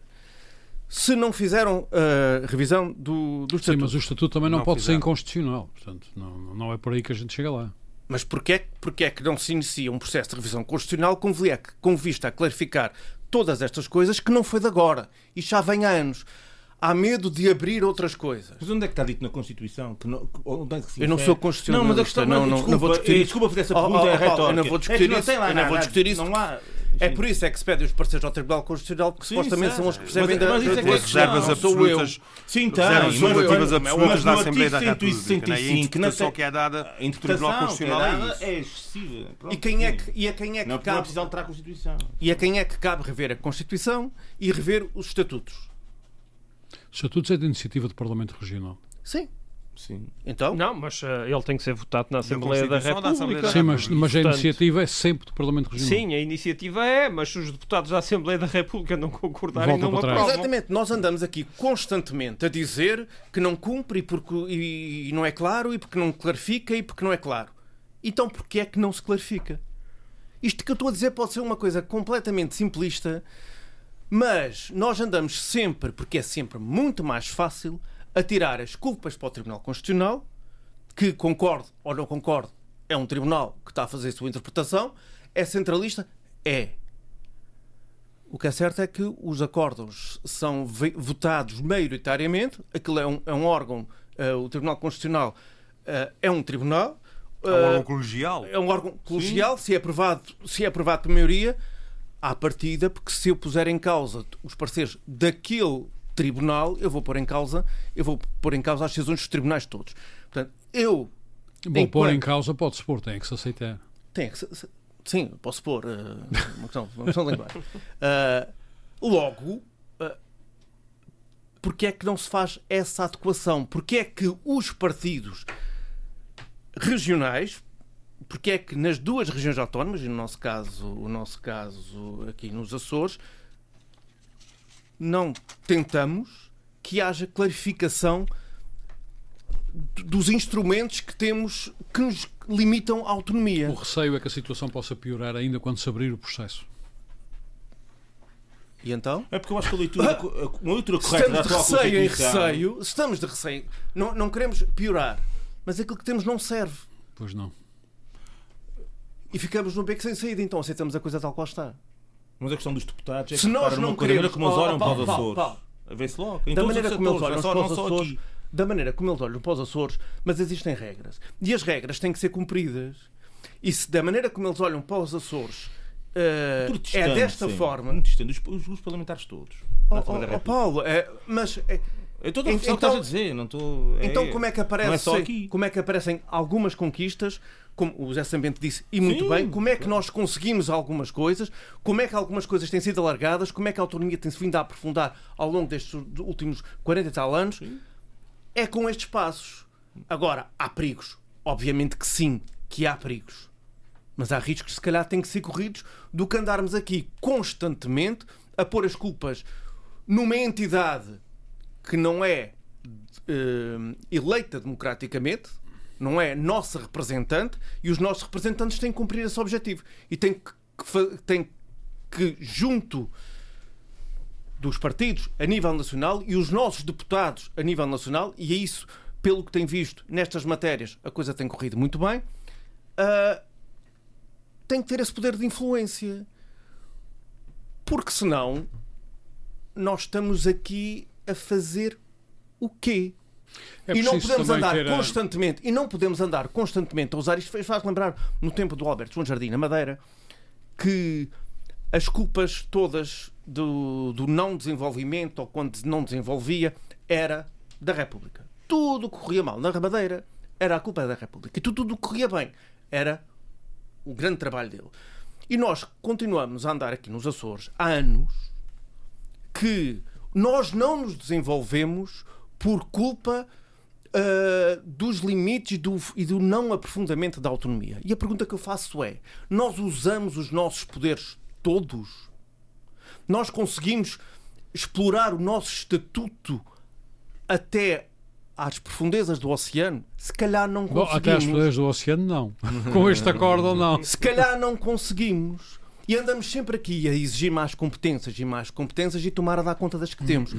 Se não fizeram a uh, revisão do, do Estatuto. Sim, mas o Estatuto também não, não pode fizeram. ser inconstitucional. Portanto, não, não é por aí que a gente chega lá. Mas porquê, porquê é que não se inicia um processo de revisão constitucional com, com vista a clarificar todas estas coisas que não foi de agora? E já vem há anos há medo de abrir outras coisas. Mas onde é que está dito na Constituição? Que não, onde é que se eu não sou constitucionalista. Não, mas a questão, não, não, desculpa, não vou discutir isso. Desculpa fazer essa pergunta, oh, oh, é retórica. Eu não vou discutir é isso. Não eu não vou discutir isso. Não há... É por isso é que se pedem os parceiros ao Tribunal Constitucional, que Sim, supostamente são os que percebem mas, da, mas é que é reservas absolutas. Sim, tem. Reservas subjetivas absolutas na Assembleia da República. A interpretação que é dada do Tribunal Constitucional é. É excessiva. E quem é que, e a quem é que cabe... precisam a Constituição. E a quem é que cabe rever a Constituição e rever os estatutos? Estatutos é de iniciativa do Parlamento Regional. Sim. Sim. Então? Não, mas uh, ele tem que ser votado na Assembleia da República. Da Assembleia Sim, mas, mas a iniciativa é sempre do Parlamento Regional. Sim, a iniciativa é, mas se os deputados da Assembleia da República não concordarem, Volta não aprovam. Exatamente, nós andamos aqui constantemente a dizer que não cumpre e, porque, e, e não é claro, e porque não clarifica e porque não é claro. Então porquê é que não se clarifica? Isto que eu estou a dizer pode ser uma coisa completamente simplista, mas nós andamos sempre, porque é sempre muito mais fácil, a tirar as culpas para o Tribunal Constitucional, que concordo ou não concordo, é um tribunal que está a fazer a sua interpretação, é centralista? É. O que é certo é que os acordos são votados maioritariamente, aquilo é um, é um órgão, uh, o Tribunal Constitucional uh, é um tribunal. Uh, é um órgão colegial. É um órgão colegial, se é, aprovado, se é aprovado por maioria, à partida, porque se eu puser em causa os pareceres daquele tribunal, eu vou pôr em causa, eu vou pôr em causa as decisões dos tribunais todos. Portanto, eu. Bom, enquanto... pôr em causa pode-se pôr, tem que se aceitar. Tem que se, sim, posso pôr. Uh, uma, questão, uma questão de linguagem. Uh, logo, uh, porque é que não se faz essa adequação? Porque é que os partidos regionais, porque é que nas duas regiões autónomas, e no nosso caso, o nosso caso aqui nos Açores, não tentamos que haja clarificação dos instrumentos que temos que nos limitam a autonomia. O receio é que a situação possa piorar ainda quando se abrir o processo. E então? É porque eu acho que a leitura, uma leitura correta estamos de receio em receio, estamos de receio, não, não queremos piorar, mas aquilo que temos não serve. Pois não. E ficamos no beco sem saída, então aceitamos a coisa tal qual está. Mas a questão dos deputados é se que nós não queremos... como eles olham para os Açores. Vê-se logo. Em da maneira como eles olham para os Açores, da maneira como eles olham para os Açores, mas existem regras. E as regras têm que ser cumpridas. E se da maneira como eles olham para os Açores uh, é desta sim. forma. Distante. Os, os, os parlamentares todos. Oh, oh, oh Paulo, é, mas. É, eu estou a então, que estás a dizer, não estou. É, então como é que aparece, é como é que aparecem algumas conquistas como o José Sambente disse, e muito Sim, bem, como é que nós conseguimos algumas coisas, como é que algumas coisas têm sido alargadas, como é que a autonomia tem-se vindo a aprofundar ao longo destes últimos 40 e tal anos, sim. é com estes passos. Agora, há perigos. Obviamente que sim, que há perigos. Mas há riscos que se calhar têm que ser corridos do que andarmos aqui constantemente a pôr as culpas numa entidade que não é uh, eleita democraticamente, não é nossa representante e os nossos representantes têm que cumprir esse objetivo e têm que, têm que junto dos partidos a nível nacional e os nossos deputados a nível nacional, e é isso, pelo que tem visto nestas matérias, a coisa tem corrido muito bem, uh, tem que ter esse poder de influência. Porque senão nós estamos aqui a fazer o quê? É e não podemos andar ter... constantemente, e não podemos andar constantemente a usar isto. Faz lembrar no tempo do Alberto João Jardim, na Madeira, que as culpas todas do, do não desenvolvimento ou quando não desenvolvia era da República. Tudo corria mal na Madeira era a culpa da República. E tudo, tudo corria bem era o grande trabalho dele. E nós continuamos a andar aqui nos Açores há anos que nós não nos desenvolvemos por culpa uh, dos limites do, e do não aprofundamento da autonomia. E a pergunta que eu faço é: nós usamos os nossos poderes todos? Nós conseguimos explorar o nosso estatuto até às profundezas do oceano? Se calhar não conseguimos. Bom, até às profundezas do oceano, não. (laughs) Com este acordo, não. Se calhar não conseguimos. E andamos sempre aqui a exigir mais competências e mais competências e tomar a dar conta das que temos.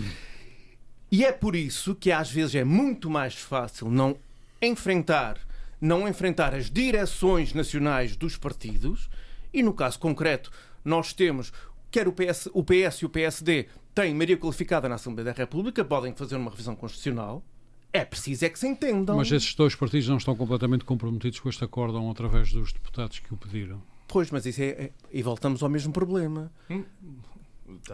E é por isso que às vezes é muito mais fácil não enfrentar, não enfrentar as direções nacionais dos partidos, e no caso concreto, nós temos quer o PS, o PS e o PSD têm maioria qualificada na Assembleia da República, podem fazer uma revisão constitucional. É preciso é que se entendam. Mas esses dois partidos não estão completamente comprometidos com este acórdão através dos deputados que o pediram. Pois, mas isso é, é e voltamos ao mesmo problema. Hum.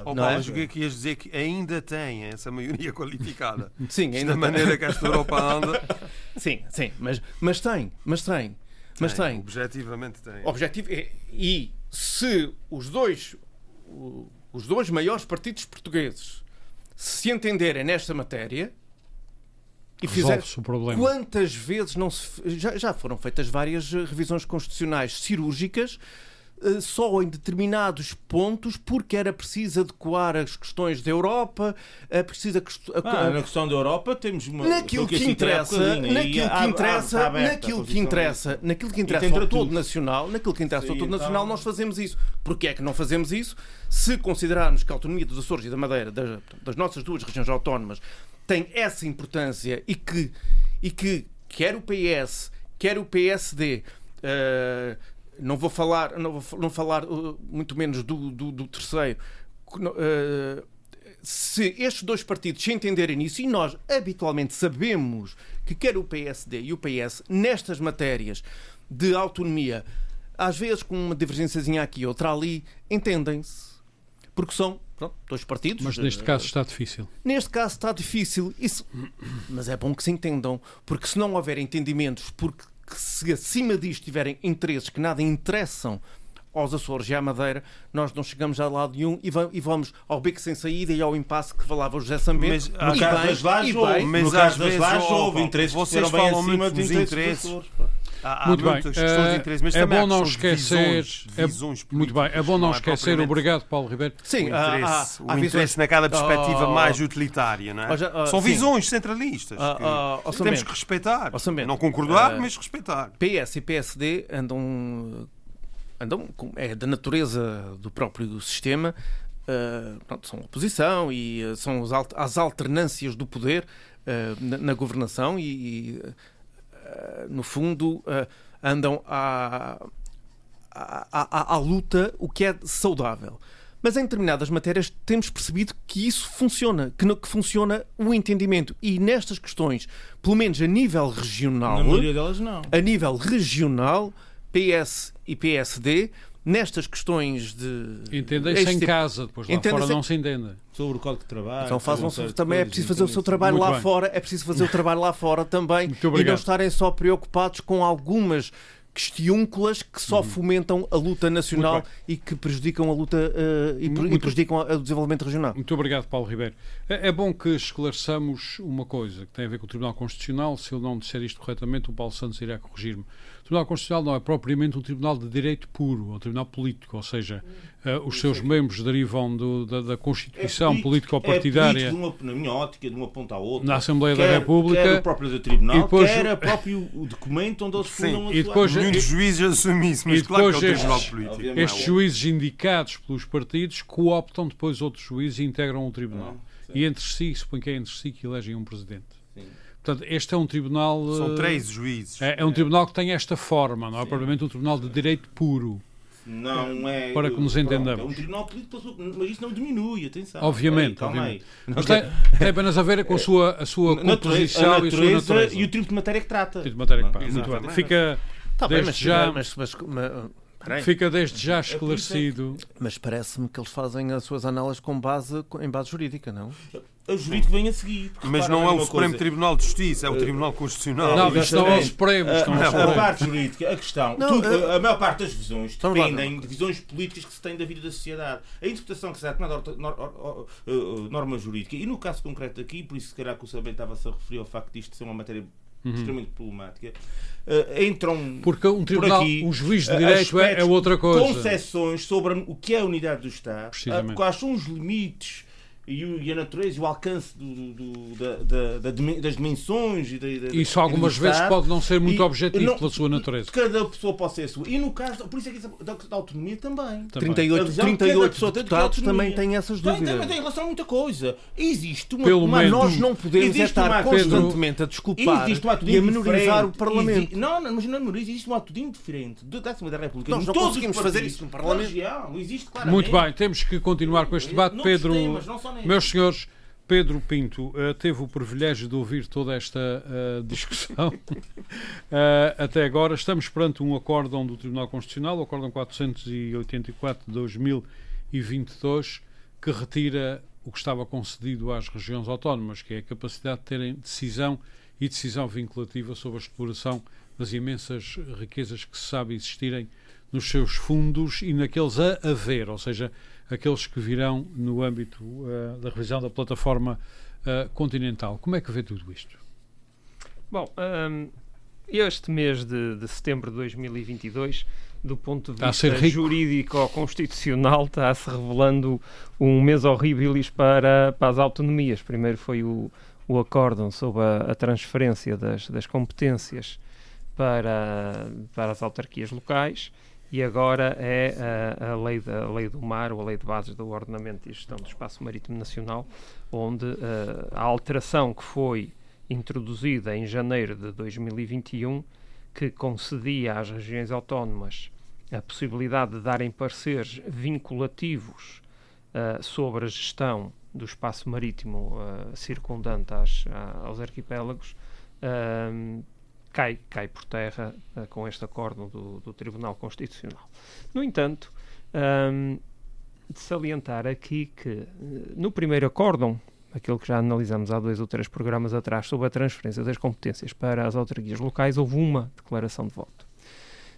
Oh, Paulo, é? que ias dizer que ainda tem essa maioria (laughs) qualificada. Sim, ainda da maneira que esta Europa anda. (laughs) Sim, sim, mas, mas tem, mas tem. Mas tem. Objetivamente tem. Objetivo, e se os dois, os dois maiores partidos portugueses se entenderem nesta matéria, e fizer o problema. quantas vezes não se já, já foram feitas várias revisões constitucionais cirúrgicas eh, só em determinados pontos, porque era preciso adequar as questões da Europa, é precisa ah, na questão da Europa temos uma naquilo que, interessa, naquilo que interessa, naquilo que interessa, naquilo que interessa ao todo nacional, naquilo que interessa ao todo nacional, nós fazemos isso. Porquê é que não fazemos isso? Se considerarmos que a autonomia dos Açores e da Madeira, das, das nossas duas regiões autónomas, tem essa importância e que e que quer o PS, quer o PSD uh, não vou falar, não vou não falar uh, muito menos do, do, do terceiro. Uh, se estes dois partidos se entenderem nisso, e nós habitualmente sabemos que quer o PSD e o PS, nestas matérias de autonomia, às vezes com uma divergênciazinha aqui, outra ali, entendem-se. Porque são pronto, dois partidos. Mas neste caso está difícil. Neste caso está difícil. Isso... Mas é bom que se entendam, porque se não houver entendimentos, porque que se acima disto tiverem interesses que nada interessam aos Açores e à Madeira, nós não chegamos a lado nenhum e vamos ao beco sem saída e ao impasse que falava o José Sambento. Mas, no caso das lajes houve, mas no caso das lajes houve interesses que falam bem acima dos interesses. Há, há muito bem. Interesse, mas é bom não esquecer. Visões, visões é, muito bem. É bom não, não é esquecer. Obrigado, Paulo Ribeiro. Sim, o interesse, há, há, o interesse naquela perspectiva oh, mais utilitária, não é? Oh, São sim. visões centralistas que oh, temos que respeitar. Não concordar, uh, mas respeitar. PS e PSD andam andam é da natureza do próprio sistema. Uh, pronto, são oposição e uh, são as alternâncias do poder uh, na, na, governação e, e no fundo, andam à, à, à, à luta, o que é saudável. Mas em determinadas matérias temos percebido que isso funciona, que, que funciona o entendimento. E nestas questões, pelo menos a nível regional. Na maioria delas, não. A nível regional, PS e PSD nestas questões de. Entendem-se em tipo... casa, depois lá fora não se entendem. Sobre o código de trabalho. Então fazem também é preciso fazer o seu trabalho lá bem. fora, é preciso fazer o (laughs) trabalho lá fora também e não estarem só preocupados com algumas questiúnculas que só uhum. fomentam a luta nacional e que prejudicam a luta uh, e, muito, e, prejudicam o desenvolvimento regional. Muito obrigado, Paulo Ribeiro. É, é, bom que esclareçamos uma coisa que tem a ver com o Tribunal Constitucional. Se eu não disser isto corretamente, o Paulo Santos irá corrigir-me. Tribunal Constitucional não é propriamente um tribunal de direito puro, é um tribunal político, ou seja, uh, os seus membros derivam do, da, da, Constituição é político-partidária. É político, na minha ótica, de uma ponta à outra. Na Assembleia quer, da República. Quer o próprio Tribunal, e depois, quer o próprio documento onde eles fundam a e depois, sua... Muitos juízes assumem isso, mas e claro que é o Tribunal Político. Estes juízes indicados pelos partidos cooptam depois outros juízes e integram o Tribunal. Ah, e entre si, suponho que é entre si que elegem um presidente. Sim. Portanto, este é um tribunal. São eh, três juízes. É, é um tribunal que tem esta forma, não é propriamente um tribunal de direito puro. Não é. Para que nos entendamos. É um tribunal político, mas isso não diminui, atenção. Obviamente. Ei, obviamente. Mas tem, tem, apenas a ver com a (laughs) sua, a sua composição a natureza, e a sua natureza. E o tipo de matéria que trata. O tipo de matéria que trata. Muito bem. Fica. Tá desde bem, mas, já. Mas, mas, mas, Fica desde já é esclarecido. Mas parece-me que eles fazem as suas análises com base, em base jurídica, não? O jurídico vem a seguir. Mas não é o Supremo coisa. Tribunal de Justiça, é o Tribunal Constitucional. Não, isto não é o Supremo. A, a, parte jurídica, a questão, não, tudo, a, a maior parte das visões dependem de visões políticas que se têm da vida da sociedade. A interpretação que se dá de norma jurídica, e no caso concreto aqui, por isso se calhar que o Sabem estava-se a referir ao facto disto ser uma matéria Uhum. extremamente problemática, uh, entram porque um tribunal, por aqui, um juiz de direito é, é, outra coisa. Concessões sobre o que é a unidade do Estado, uh, quais são os limites e, o, e, a natureza e o alcance do, do, da, da, das dimensões e da, Isso algumas vezes pode não ser muito e, objetivo não, pela sua natureza. Cada pessoa pode ser a sua. E no caso, por isso é que da, da autonomia também. também. 38, 38 deputados também têm essas dúvidas. Tem, tem, tem relação a muita coisa. Existe uma. Pelo uma, menos, nós não podemos é estar constantemente a desculpar existe um e a menorizar o Parlamento. Existe, não, não, mas não menoriza, existe um atitude diferente da Assembleia da República. Nós não conseguimos fazer isso no Parlamento. Existe, Muito bem, temos que continuar com este debate. Pedro, meus senhores. Pedro Pinto uh, teve o privilégio de ouvir toda esta uh, discussão uh, (laughs) até agora. Estamos perante um acórdão do Tribunal Constitucional, o acórdão 484 de 2022, que retira o que estava concedido às regiões autónomas, que é a capacidade de terem decisão e decisão vinculativa sobre a exploração das imensas riquezas que se sabe existirem nos seus fundos e naqueles a haver, ou seja, aqueles que virão no âmbito uh, da revisão da plataforma uh, continental. Como é que vê tudo isto? Bom, um, este mês de, de, setembro de 2022, do ponto de vista jurídico-constitucional, está-se revelando um mês horrível para, para as autonomias. Primeiro foi o, o acórdão sobre a, a transferência das, das competências para, para as autarquias locais e agora é a, a, lei da, a lei do mar, ou a lei de bases do ordenamento e gestão do espaço marítimo nacional, onde uh, a alteração que foi introduzida em janeiro de 2021, que concedia às regiões autónomas a possibilidade de darem pareceres vinculativos uh, sobre a gestão do espaço marítimo uh, circundante às, aos arquipélagos, cai, cai por terra com este acordo do, do, Tribunal Constitucional. No entanto, um, de salientar aqui que no primeiro acórdão aquilo que já analisamos há dois ou três programas atrás sobre a transferência das competências para as autarquias locais, houve uma declaração de voto.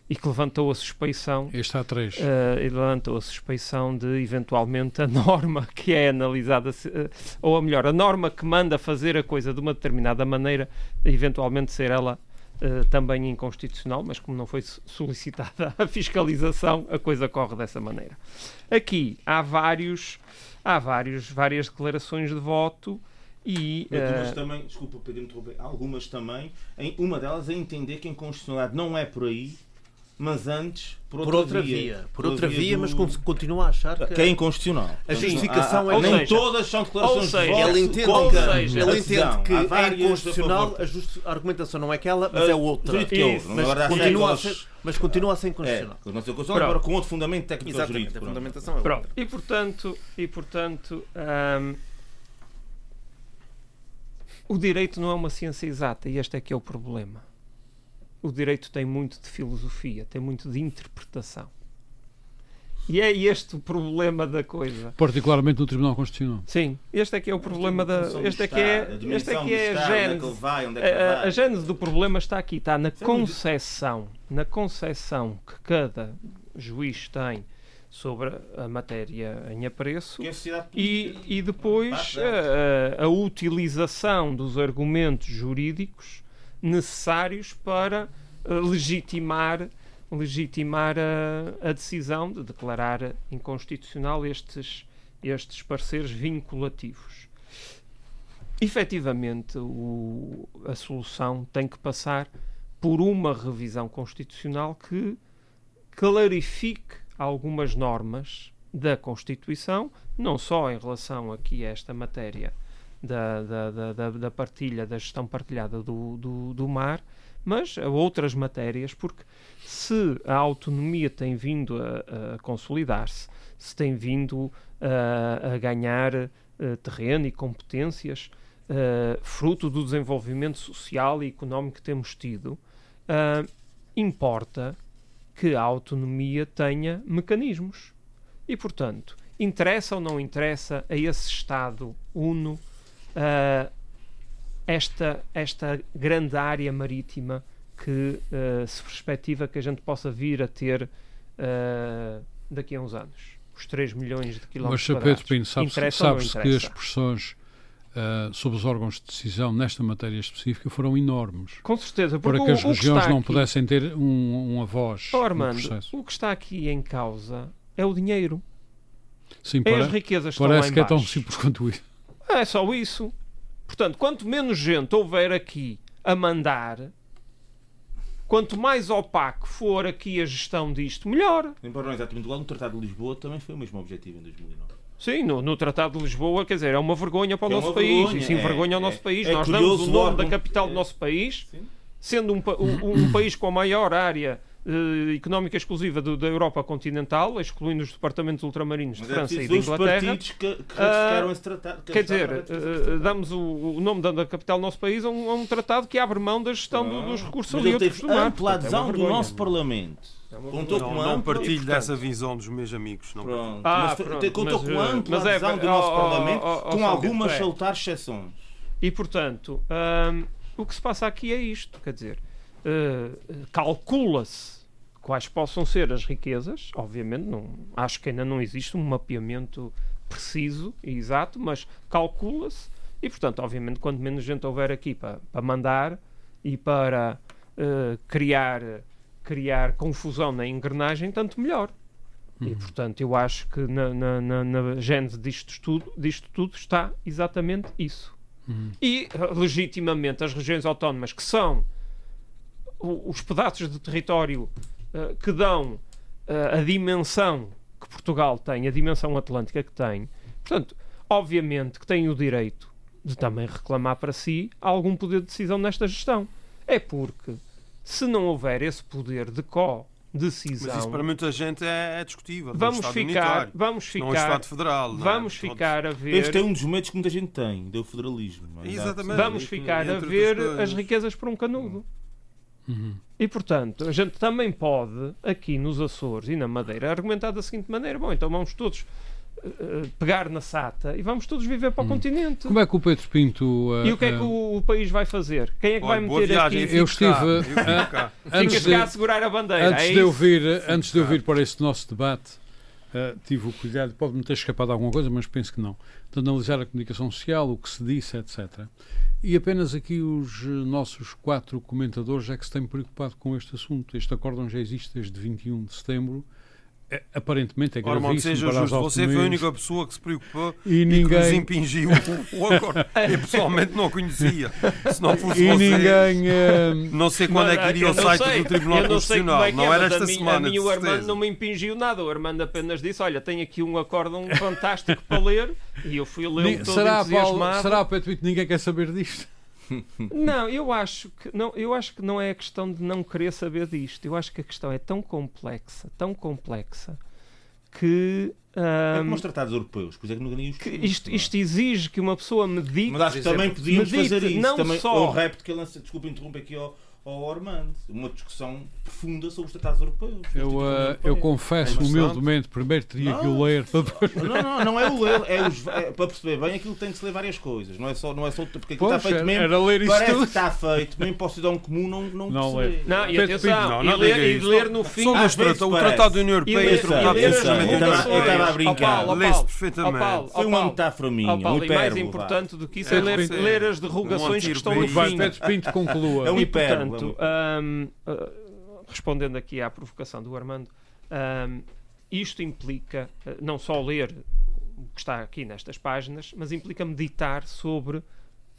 E que levantou a suspeição. Este há três. Uh, levantou a suspeição de, eventualmente, a (laughs) norma que é analisada, uh, ou a melhor, a norma que manda fazer a coisa de uma determinada maneira, eventualmente ser ela uh, também inconstitucional, mas como não foi solicitada (laughs) a fiscalização, a coisa corre dessa maneira. Aqui há vários há vários, várias declarações de voto e, algumas uh... também, desculpa Pedro interromper, algumas também, em, uma delas é entender que a inconstitucionalidade não é por aí, mas antes por outra, por outra via. via. Por, outra via, via do... mas continua a achar que, que é inconstitucional. A justificação há, é nem seja, todas são declarações seja, de voto. Ele entende, seja, ele entende que é inconstitucional, a, just... a, argumentação não é aquela, mas é outra. Que é outra. Mas, continua a ser, mas continua a ser inconstitucional. É, agora com outro fundamento técnico jurídico. A fundamentação é outra. Pronto. E portanto, e, portanto um, o direito não é uma ciência exata e este é que é o problema. O direito tem muito de filosofia, tem muito de interpretação. E é este o problema da coisa. Particularmente no Tribunal Constitucional. Sim, este é que é o problema da. Este é que é, este é, que é a gênese. A, a gênese do problema está aqui, está na concepção, na concepção que cada juiz tem sobre a matéria em apreço e, e depois a, a utilização dos argumentos jurídicos necessários para uh, legitimar legitimar a, a, decisão de declarar inconstitucional estes, estes pareceres vinculativos. Efetivamente, o, a solução tem que passar por uma revisão constitucional que clarifique algumas normas da Constituição, não só em relação aqui a esta matéria da, da, da, da partilha, da gestão partilhada do, do, do mar, mas a outras matérias, porque se a autonomia tem vindo a, a consolidar-se, se tem vindo a, a ganhar uh, terreno e competências, uh, fruto do desenvolvimento social e económico que temos tido, uh, importa que a autonomia tenha mecanismos. E, portanto, interessa ou não interessa a esse Estado uno esta, esta grande área marítima que uh, se perspectiva que a gente possa vir a ter uh, daqui a uns anos. Os 3 milhões de quilómetros Mas, Pedro Pino, sabe-se sabe que as pressões uh, sobre os órgãos de decisão nesta matéria específica foram enormes. Com certeza. Para que as regiões não aqui... pudessem ter um, uma voz oh, Armando, o que está aqui em causa é o dinheiro. Sim, é para, as riquezas que parece que é tão simples quanto isso. É só isso. Portanto, quanto menos gente houver aqui a mandar, quanto mais opaco for aqui a gestão disto, melhor. Embora não exatamente igual, no Tratado de Lisboa também foi o mesmo objetivo em 2009. Sim, no, no, Tratado de Lisboa, quer dizer, é uma vergonha para o é nosso país. Vergonha, Isso envergonha é, o nosso é, país. É Nós damos o nome da capital do nosso país, sendo um, um, um país com a maior área uh, económica exclusiva do, da Europa continental, excluindo os departamentos ultramarinos de é França e de Inglaterra. Que, que uh, esse tratado, que quer dizer, uh, damos o, o, nome da, da, capital do nosso país a um, a um, tratado que abre mão da gestão do, dos recursos ali outros do mar. ampla adesão é do nosso Parlamento. Contou não, com não partilho dessa visão dos meus amigos. Não. Pronto. Ah, mas pronto, contou mas, com ampla mas adesão é, do nosso oh, Parlamento, oh, oh, com algumas é. saltar exceções. E, portanto, um, o que se passa aqui é isto. Quer dizer, uh, calcula-se quais possam ser as riquezas, obviamente, não, acho que ainda não existe um mapeamento preciso e exato, mas calcula-se e, portanto, obviamente, quanto menos gente houver aqui para, para mandar, e para uh, criar, criar confusão na engrenagem, tanto melhor. Uhum. E, portanto, eu acho que na, na, na, na gênese disto tudo, disto tudo está exatamente isso. Uhum. E, legitimamente, as regiões autónomas, que são os pedaços de território uh, que dão uh, a dimensão que Portugal tem, a dimensão atlântica que tem, portanto, obviamente que têm o direito de também reclamar para si algum poder de decisão nesta gestão. É porque, se não houver esse poder de co decisão. Mas isso para muita gente é, é discutível. Vamos ficar, vamos ficar, não é Estado Federal. Vamos é? ficar a ver. Este é um dos medos que muita gente tem, do federalismo. É? Exatamente. Vamos ficar a ver as riquezas por um canudo. Uhum. E portanto, a gente também pode, aqui nos Açores e na Madeira, argumentar da seguinte maneira: bom, então vamos todos uh, pegar na SATA e vamos todos viver para o hum. continente. Como é que o Pedro Pinto. Uh, e o que é que o, o, país vai fazer? Quem é que Olha, vai meter viagem, aqui? Eu estive. Cá, antes de, a segurar a bandeira. Antes, é de, eu vir, antes de eu vir para este nosso debate. Uh, tive o cuidado, pode-me ter escapado alguma coisa, mas penso que não, de analisar a comunicação social, o que se disse, etc. E apenas aqui os nossos quatro comentadores é que se têm preocupado com este assunto. Este acórdão já existe desde 21 de setembro aparentemente é gravíssimo seja para justo, Você foi a única pessoa que se preocupou e, ninguém... que nos impingiu o acordo. (laughs) Eu pessoalmente não conhecia. Se não fosse e você, ninguém, uh... (laughs) não sei quando é que iria o site sei, do Tribunal Constitucional. É não é, era esta a semana. A mim o Armando não me impingiu nada. O Armando apenas disse: Olha, tenho aqui um acórdão fantástico para ler. E eu fui ler todo será, Paulo, será, Pedro, ninguém quer saber disto? (laughs) não, eu acho que não, eu acho que não é a questão de não querer saber disto. Eu acho que a questão é tão complexa, tão complexa que um, é como os tratados europeus, pois é que não ganham que isto, isto exige que uma pessoa medite. Mas acho que também podíamos medite, fazer isso. Não também, só... O repto que ele lança, desculpa interromper aqui ao, ao Ormando, uma discussão profunda sobre os tratados europeus. Eu, uh, eu confesso é humildemente, primeiro teria não, que o ler para. Não, não, não é o ler, é, os, é, para perceber bem aquilo tem que se ler várias coisas, não é só, não é só porque aquilo está feito mesmo. Era ler isso parece tudo. que está feito, mesmo para o cidadão comum não, não, não ler. Não, e atenção, não, não e, ler, e ler no fim. Só às vezes o Tratado da União Europeia e o Tratado Eu estava a brincar. Lê-se perfeitamente. Foi uma metáfora minha, um E mais importante do que isso é ler as derrogações que estão no fim. Pedro Pinto conclua. É um hipérbole. Uh, respondendo aqui à provocação do Armando, uh, isto implica uh, não só ler o que está aqui nestas páginas, mas implica meditar sobre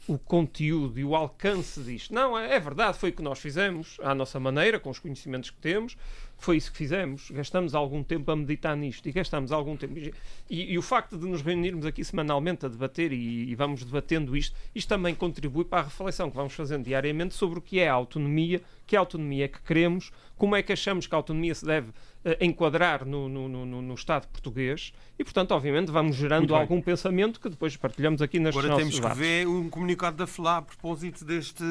o conteúdo e o alcance disto. Não, é, é, verdade, foi o que nós fizemos, à nossa maneira, com os conhecimentos que temos, foi isso que fizemos. Gastamos algum tempo a meditar nisto e gastamos algum tempo. E, e o facto de nos reunirmos aqui semanalmente a debater e, e, vamos debatendo isto, isto também contribui para a reflexão que vamos fazendo diariamente sobre o que é a autonomia, que é autonomia que queremos, como é que achamos que a autonomia se deve uh, enquadrar no, no, no, no, Estado português e, portanto, obviamente, vamos gerando algum pensamento que depois partilhamos aqui nas Agora temos que ver um comunicado da FLA a propósito deste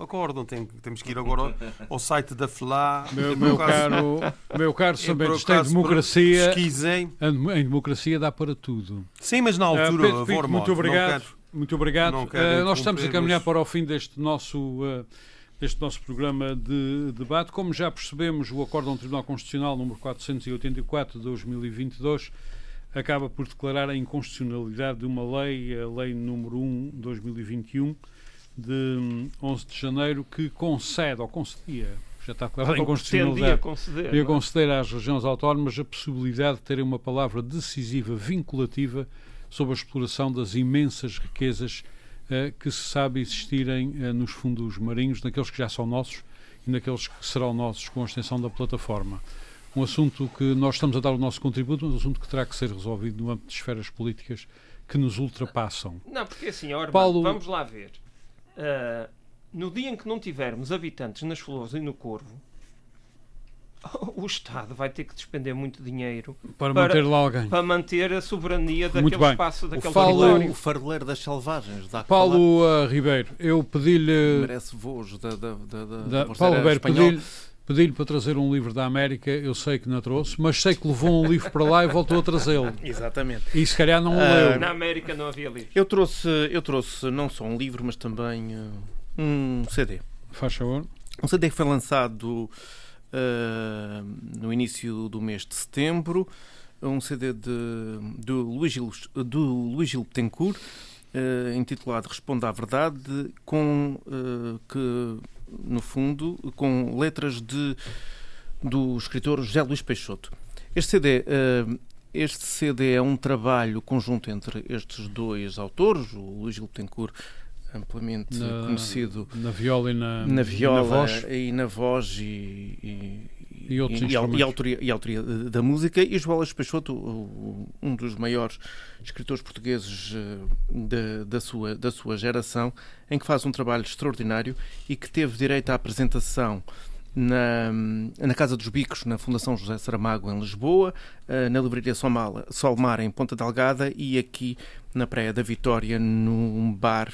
acordo. Tem, temos que ir agora ao site da FLA. Meu, meu caro, meu caro Sambentes, tem democracia. Em democracia dá para tudo. Sim, mas na ah, altura, uh, Pedro muito obrigado. Muito obrigado. Uh, nós estamos a caminhar para o fim deste nosso. Uh, este nosso programa de debate. Como já percebemos, o Acórdão Tribunal Constitucional número 484 de 2022 acaba por declarar a inconstitucionalidade de uma lei, a Lei número 1 de 2021, de 11 de janeiro, que concede, ou concedia, já está declarada a inconstitucionalidade, conceder, ia é? conceder às regiões autónomas a possibilidade de terem uma palavra decisiva, vinculativa, sobre a exploração das imensas riquezas que se sabe existirem eh, nos fundos marinhos, naqueles que já são nossos e naqueles que serão nossos com a extensão da plataforma. Um assunto que nós estamos a dar o nosso contributo, mas um assunto que terá que ser resolvido no âmbito de esferas políticas que nos ultrapassam. Não, porque assim, Orban, Paulo... vamos lá ver. Uh, no dia em que não tivermos habitantes nas flores e no Corvo, (laughs) o Estado vai ter que despender muito dinheiro para, para manter lá alguém. Para manter a soberania daquele bem. espaço, daquele o Paulo, O farleiro das selvagens. Da Paulo uh, Ribeiro, eu pedi-lhe... Merece voos da, da, da, da, da Paulo Ribeiro, pedi-lhe pedi para trazer um livro da América, eu sei que não trouxe, mas sei que levou um livro para lá e voltou a trazê-lo. (laughs) Exatamente. E se calhar não o uh, leu. Na América não havia livro. Eu trouxe, eu trouxe não só um livro, mas também uh, um CD. Faz favor. Um CD que foi lançado uh, no início do mês de setembro, um CD de, do, Luís Gil, do Luís Gil Betancourt, uh, intitulado Responda à Verdade, com, uh, que no fundo, com letras de, do escritor José Luís Peixoto. Este CD, este CD é um trabalho conjunto entre estes dois autores, o Luís Gil Betancourt amplamente na, conhecido na viola e na, na viola e na voz. e, na voz e, e, e, outros e, e, autoria, e autoria da música. E João Peixoto, um dos maiores escritores portugueses eh, da, sua, da sua geração, em que faz um trabalho extraordinário e que teve direito à apresentação na, na Casa dos Bicos, na Fundação José Saramago, em Lisboa, eh, na Livraria Solmar, em Ponta Delgada, e aqui na Praia da Vitória, num bar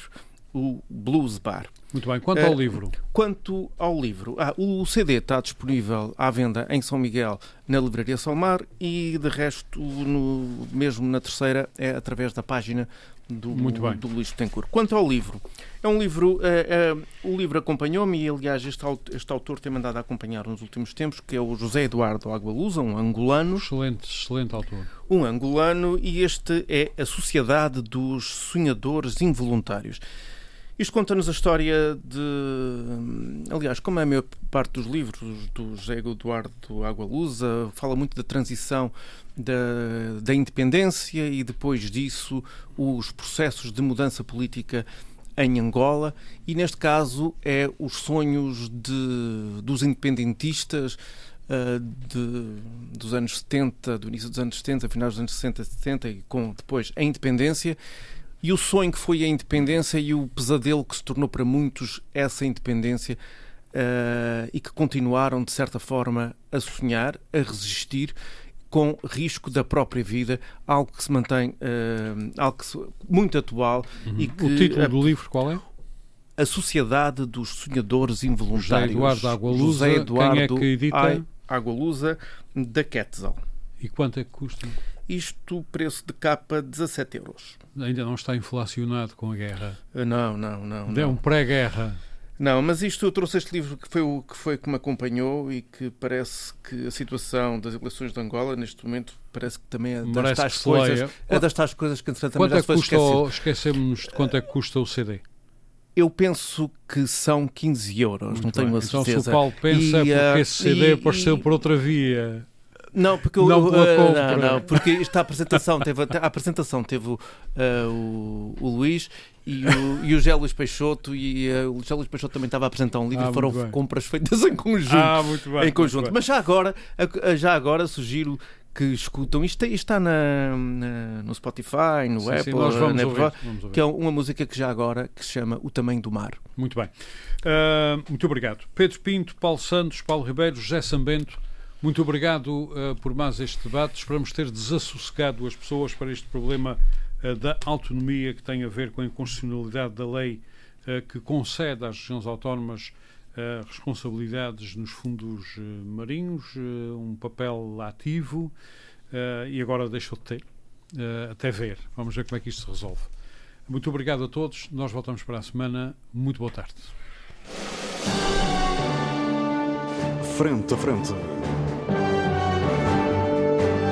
o Blues Bar. Muito bem. Quanto ao uh, livro? Quanto ao livro, ah, o CD está disponível à venda em São Miguel, na Livraria Salmar, e de resto, no, mesmo na terceira, é através da página do, Muito bem. do Luís Betancourt. Quanto ao livro, é um livro, uh, uh, o livro acompanhou-me e, aliás, este, este autor tem mandado a acompanhar nos últimos tempos, que é o José Eduardo Agualusa, um angolano. Excelente, excelente autor. Um angolano, e este é a Sociedade dos Sonhadores Involuntários. Isto conta-nos a história de. Aliás, como é a maior parte dos livros do José Eduardo Agualusa, fala muito da transição da, da independência e depois disso os processos de mudança política em Angola e neste caso é os sonhos de, dos independentistas uh, de, dos anos 70, do início dos anos 70, finais dos anos 60 70 e com depois a independência e o sonho que foi a independência e o pesadelo que se tornou para muitos essa independência uh, e que continuaram, de certa forma, a sonhar, a resistir com risco da própria vida, algo que se mantém, uh, algo que se, muito atual. Uhum. E que, o título do livro qual é? A Sociedade dos Sonhadores Involuntários. José Eduardo Agualusa, José Eduardo quem é que edita? Agualusa, da Quetzal. E quanto é que custa? Isto, preço de capa, 17 euros. Ainda não está inflacionado com a guerra? Eh, não, não, não. É um pré-guerra. Não, mas isto eu trouxe este livro que foi o que foi que me acompanhou e que parece que a situação das eleições de Angola neste momento parece que também é das tais coisas, é das tais coisas que entretanto quanto também é que custa esquecemos de quanto é que custa o CD? Eu penso que são 15 euros, Muito não tenho bem. a certeza. Então se o Paulo pensa e, é porque esse CD e, apareceu por outra via. Não, porque não, uh, não, não, porque esta apresentação teve a apresentação teve uh, o, o Luís e o, e o Gé Luís Peixoto e uh, o Gé Luís Peixoto também estava a apresentar um livro ah, e foram compras feitas em conjunto. Ah, muito bem. Em conjunto. Mas já agora, já agora sugiro que escutam. Isto está na, na, no Spotify, no sim, Apple, sim, nós vamos ouvir, vamos ouvir. que é uma música que já agora que se chama O Tamanho do Mar. Muito bem. Uh, muito obrigado. Pedro Pinto, Paulo Santos, Paulo Ribeiro, José Sambento. Muito obrigado uh, por mais este debate. Esperamos ter desassossegado as pessoas para este problema uh, da autonomia que tem a ver com a inconstitucionalidade da lei uh, que concede às regiões autónomas responsabilidades nos fundos marinhos, um papel ativo e agora deixou de ter, até ver. Vamos ver como é que isto se resolve. Muito obrigado a todos. Nós voltamos para a semana. Muito boa tarde. Frente a frente.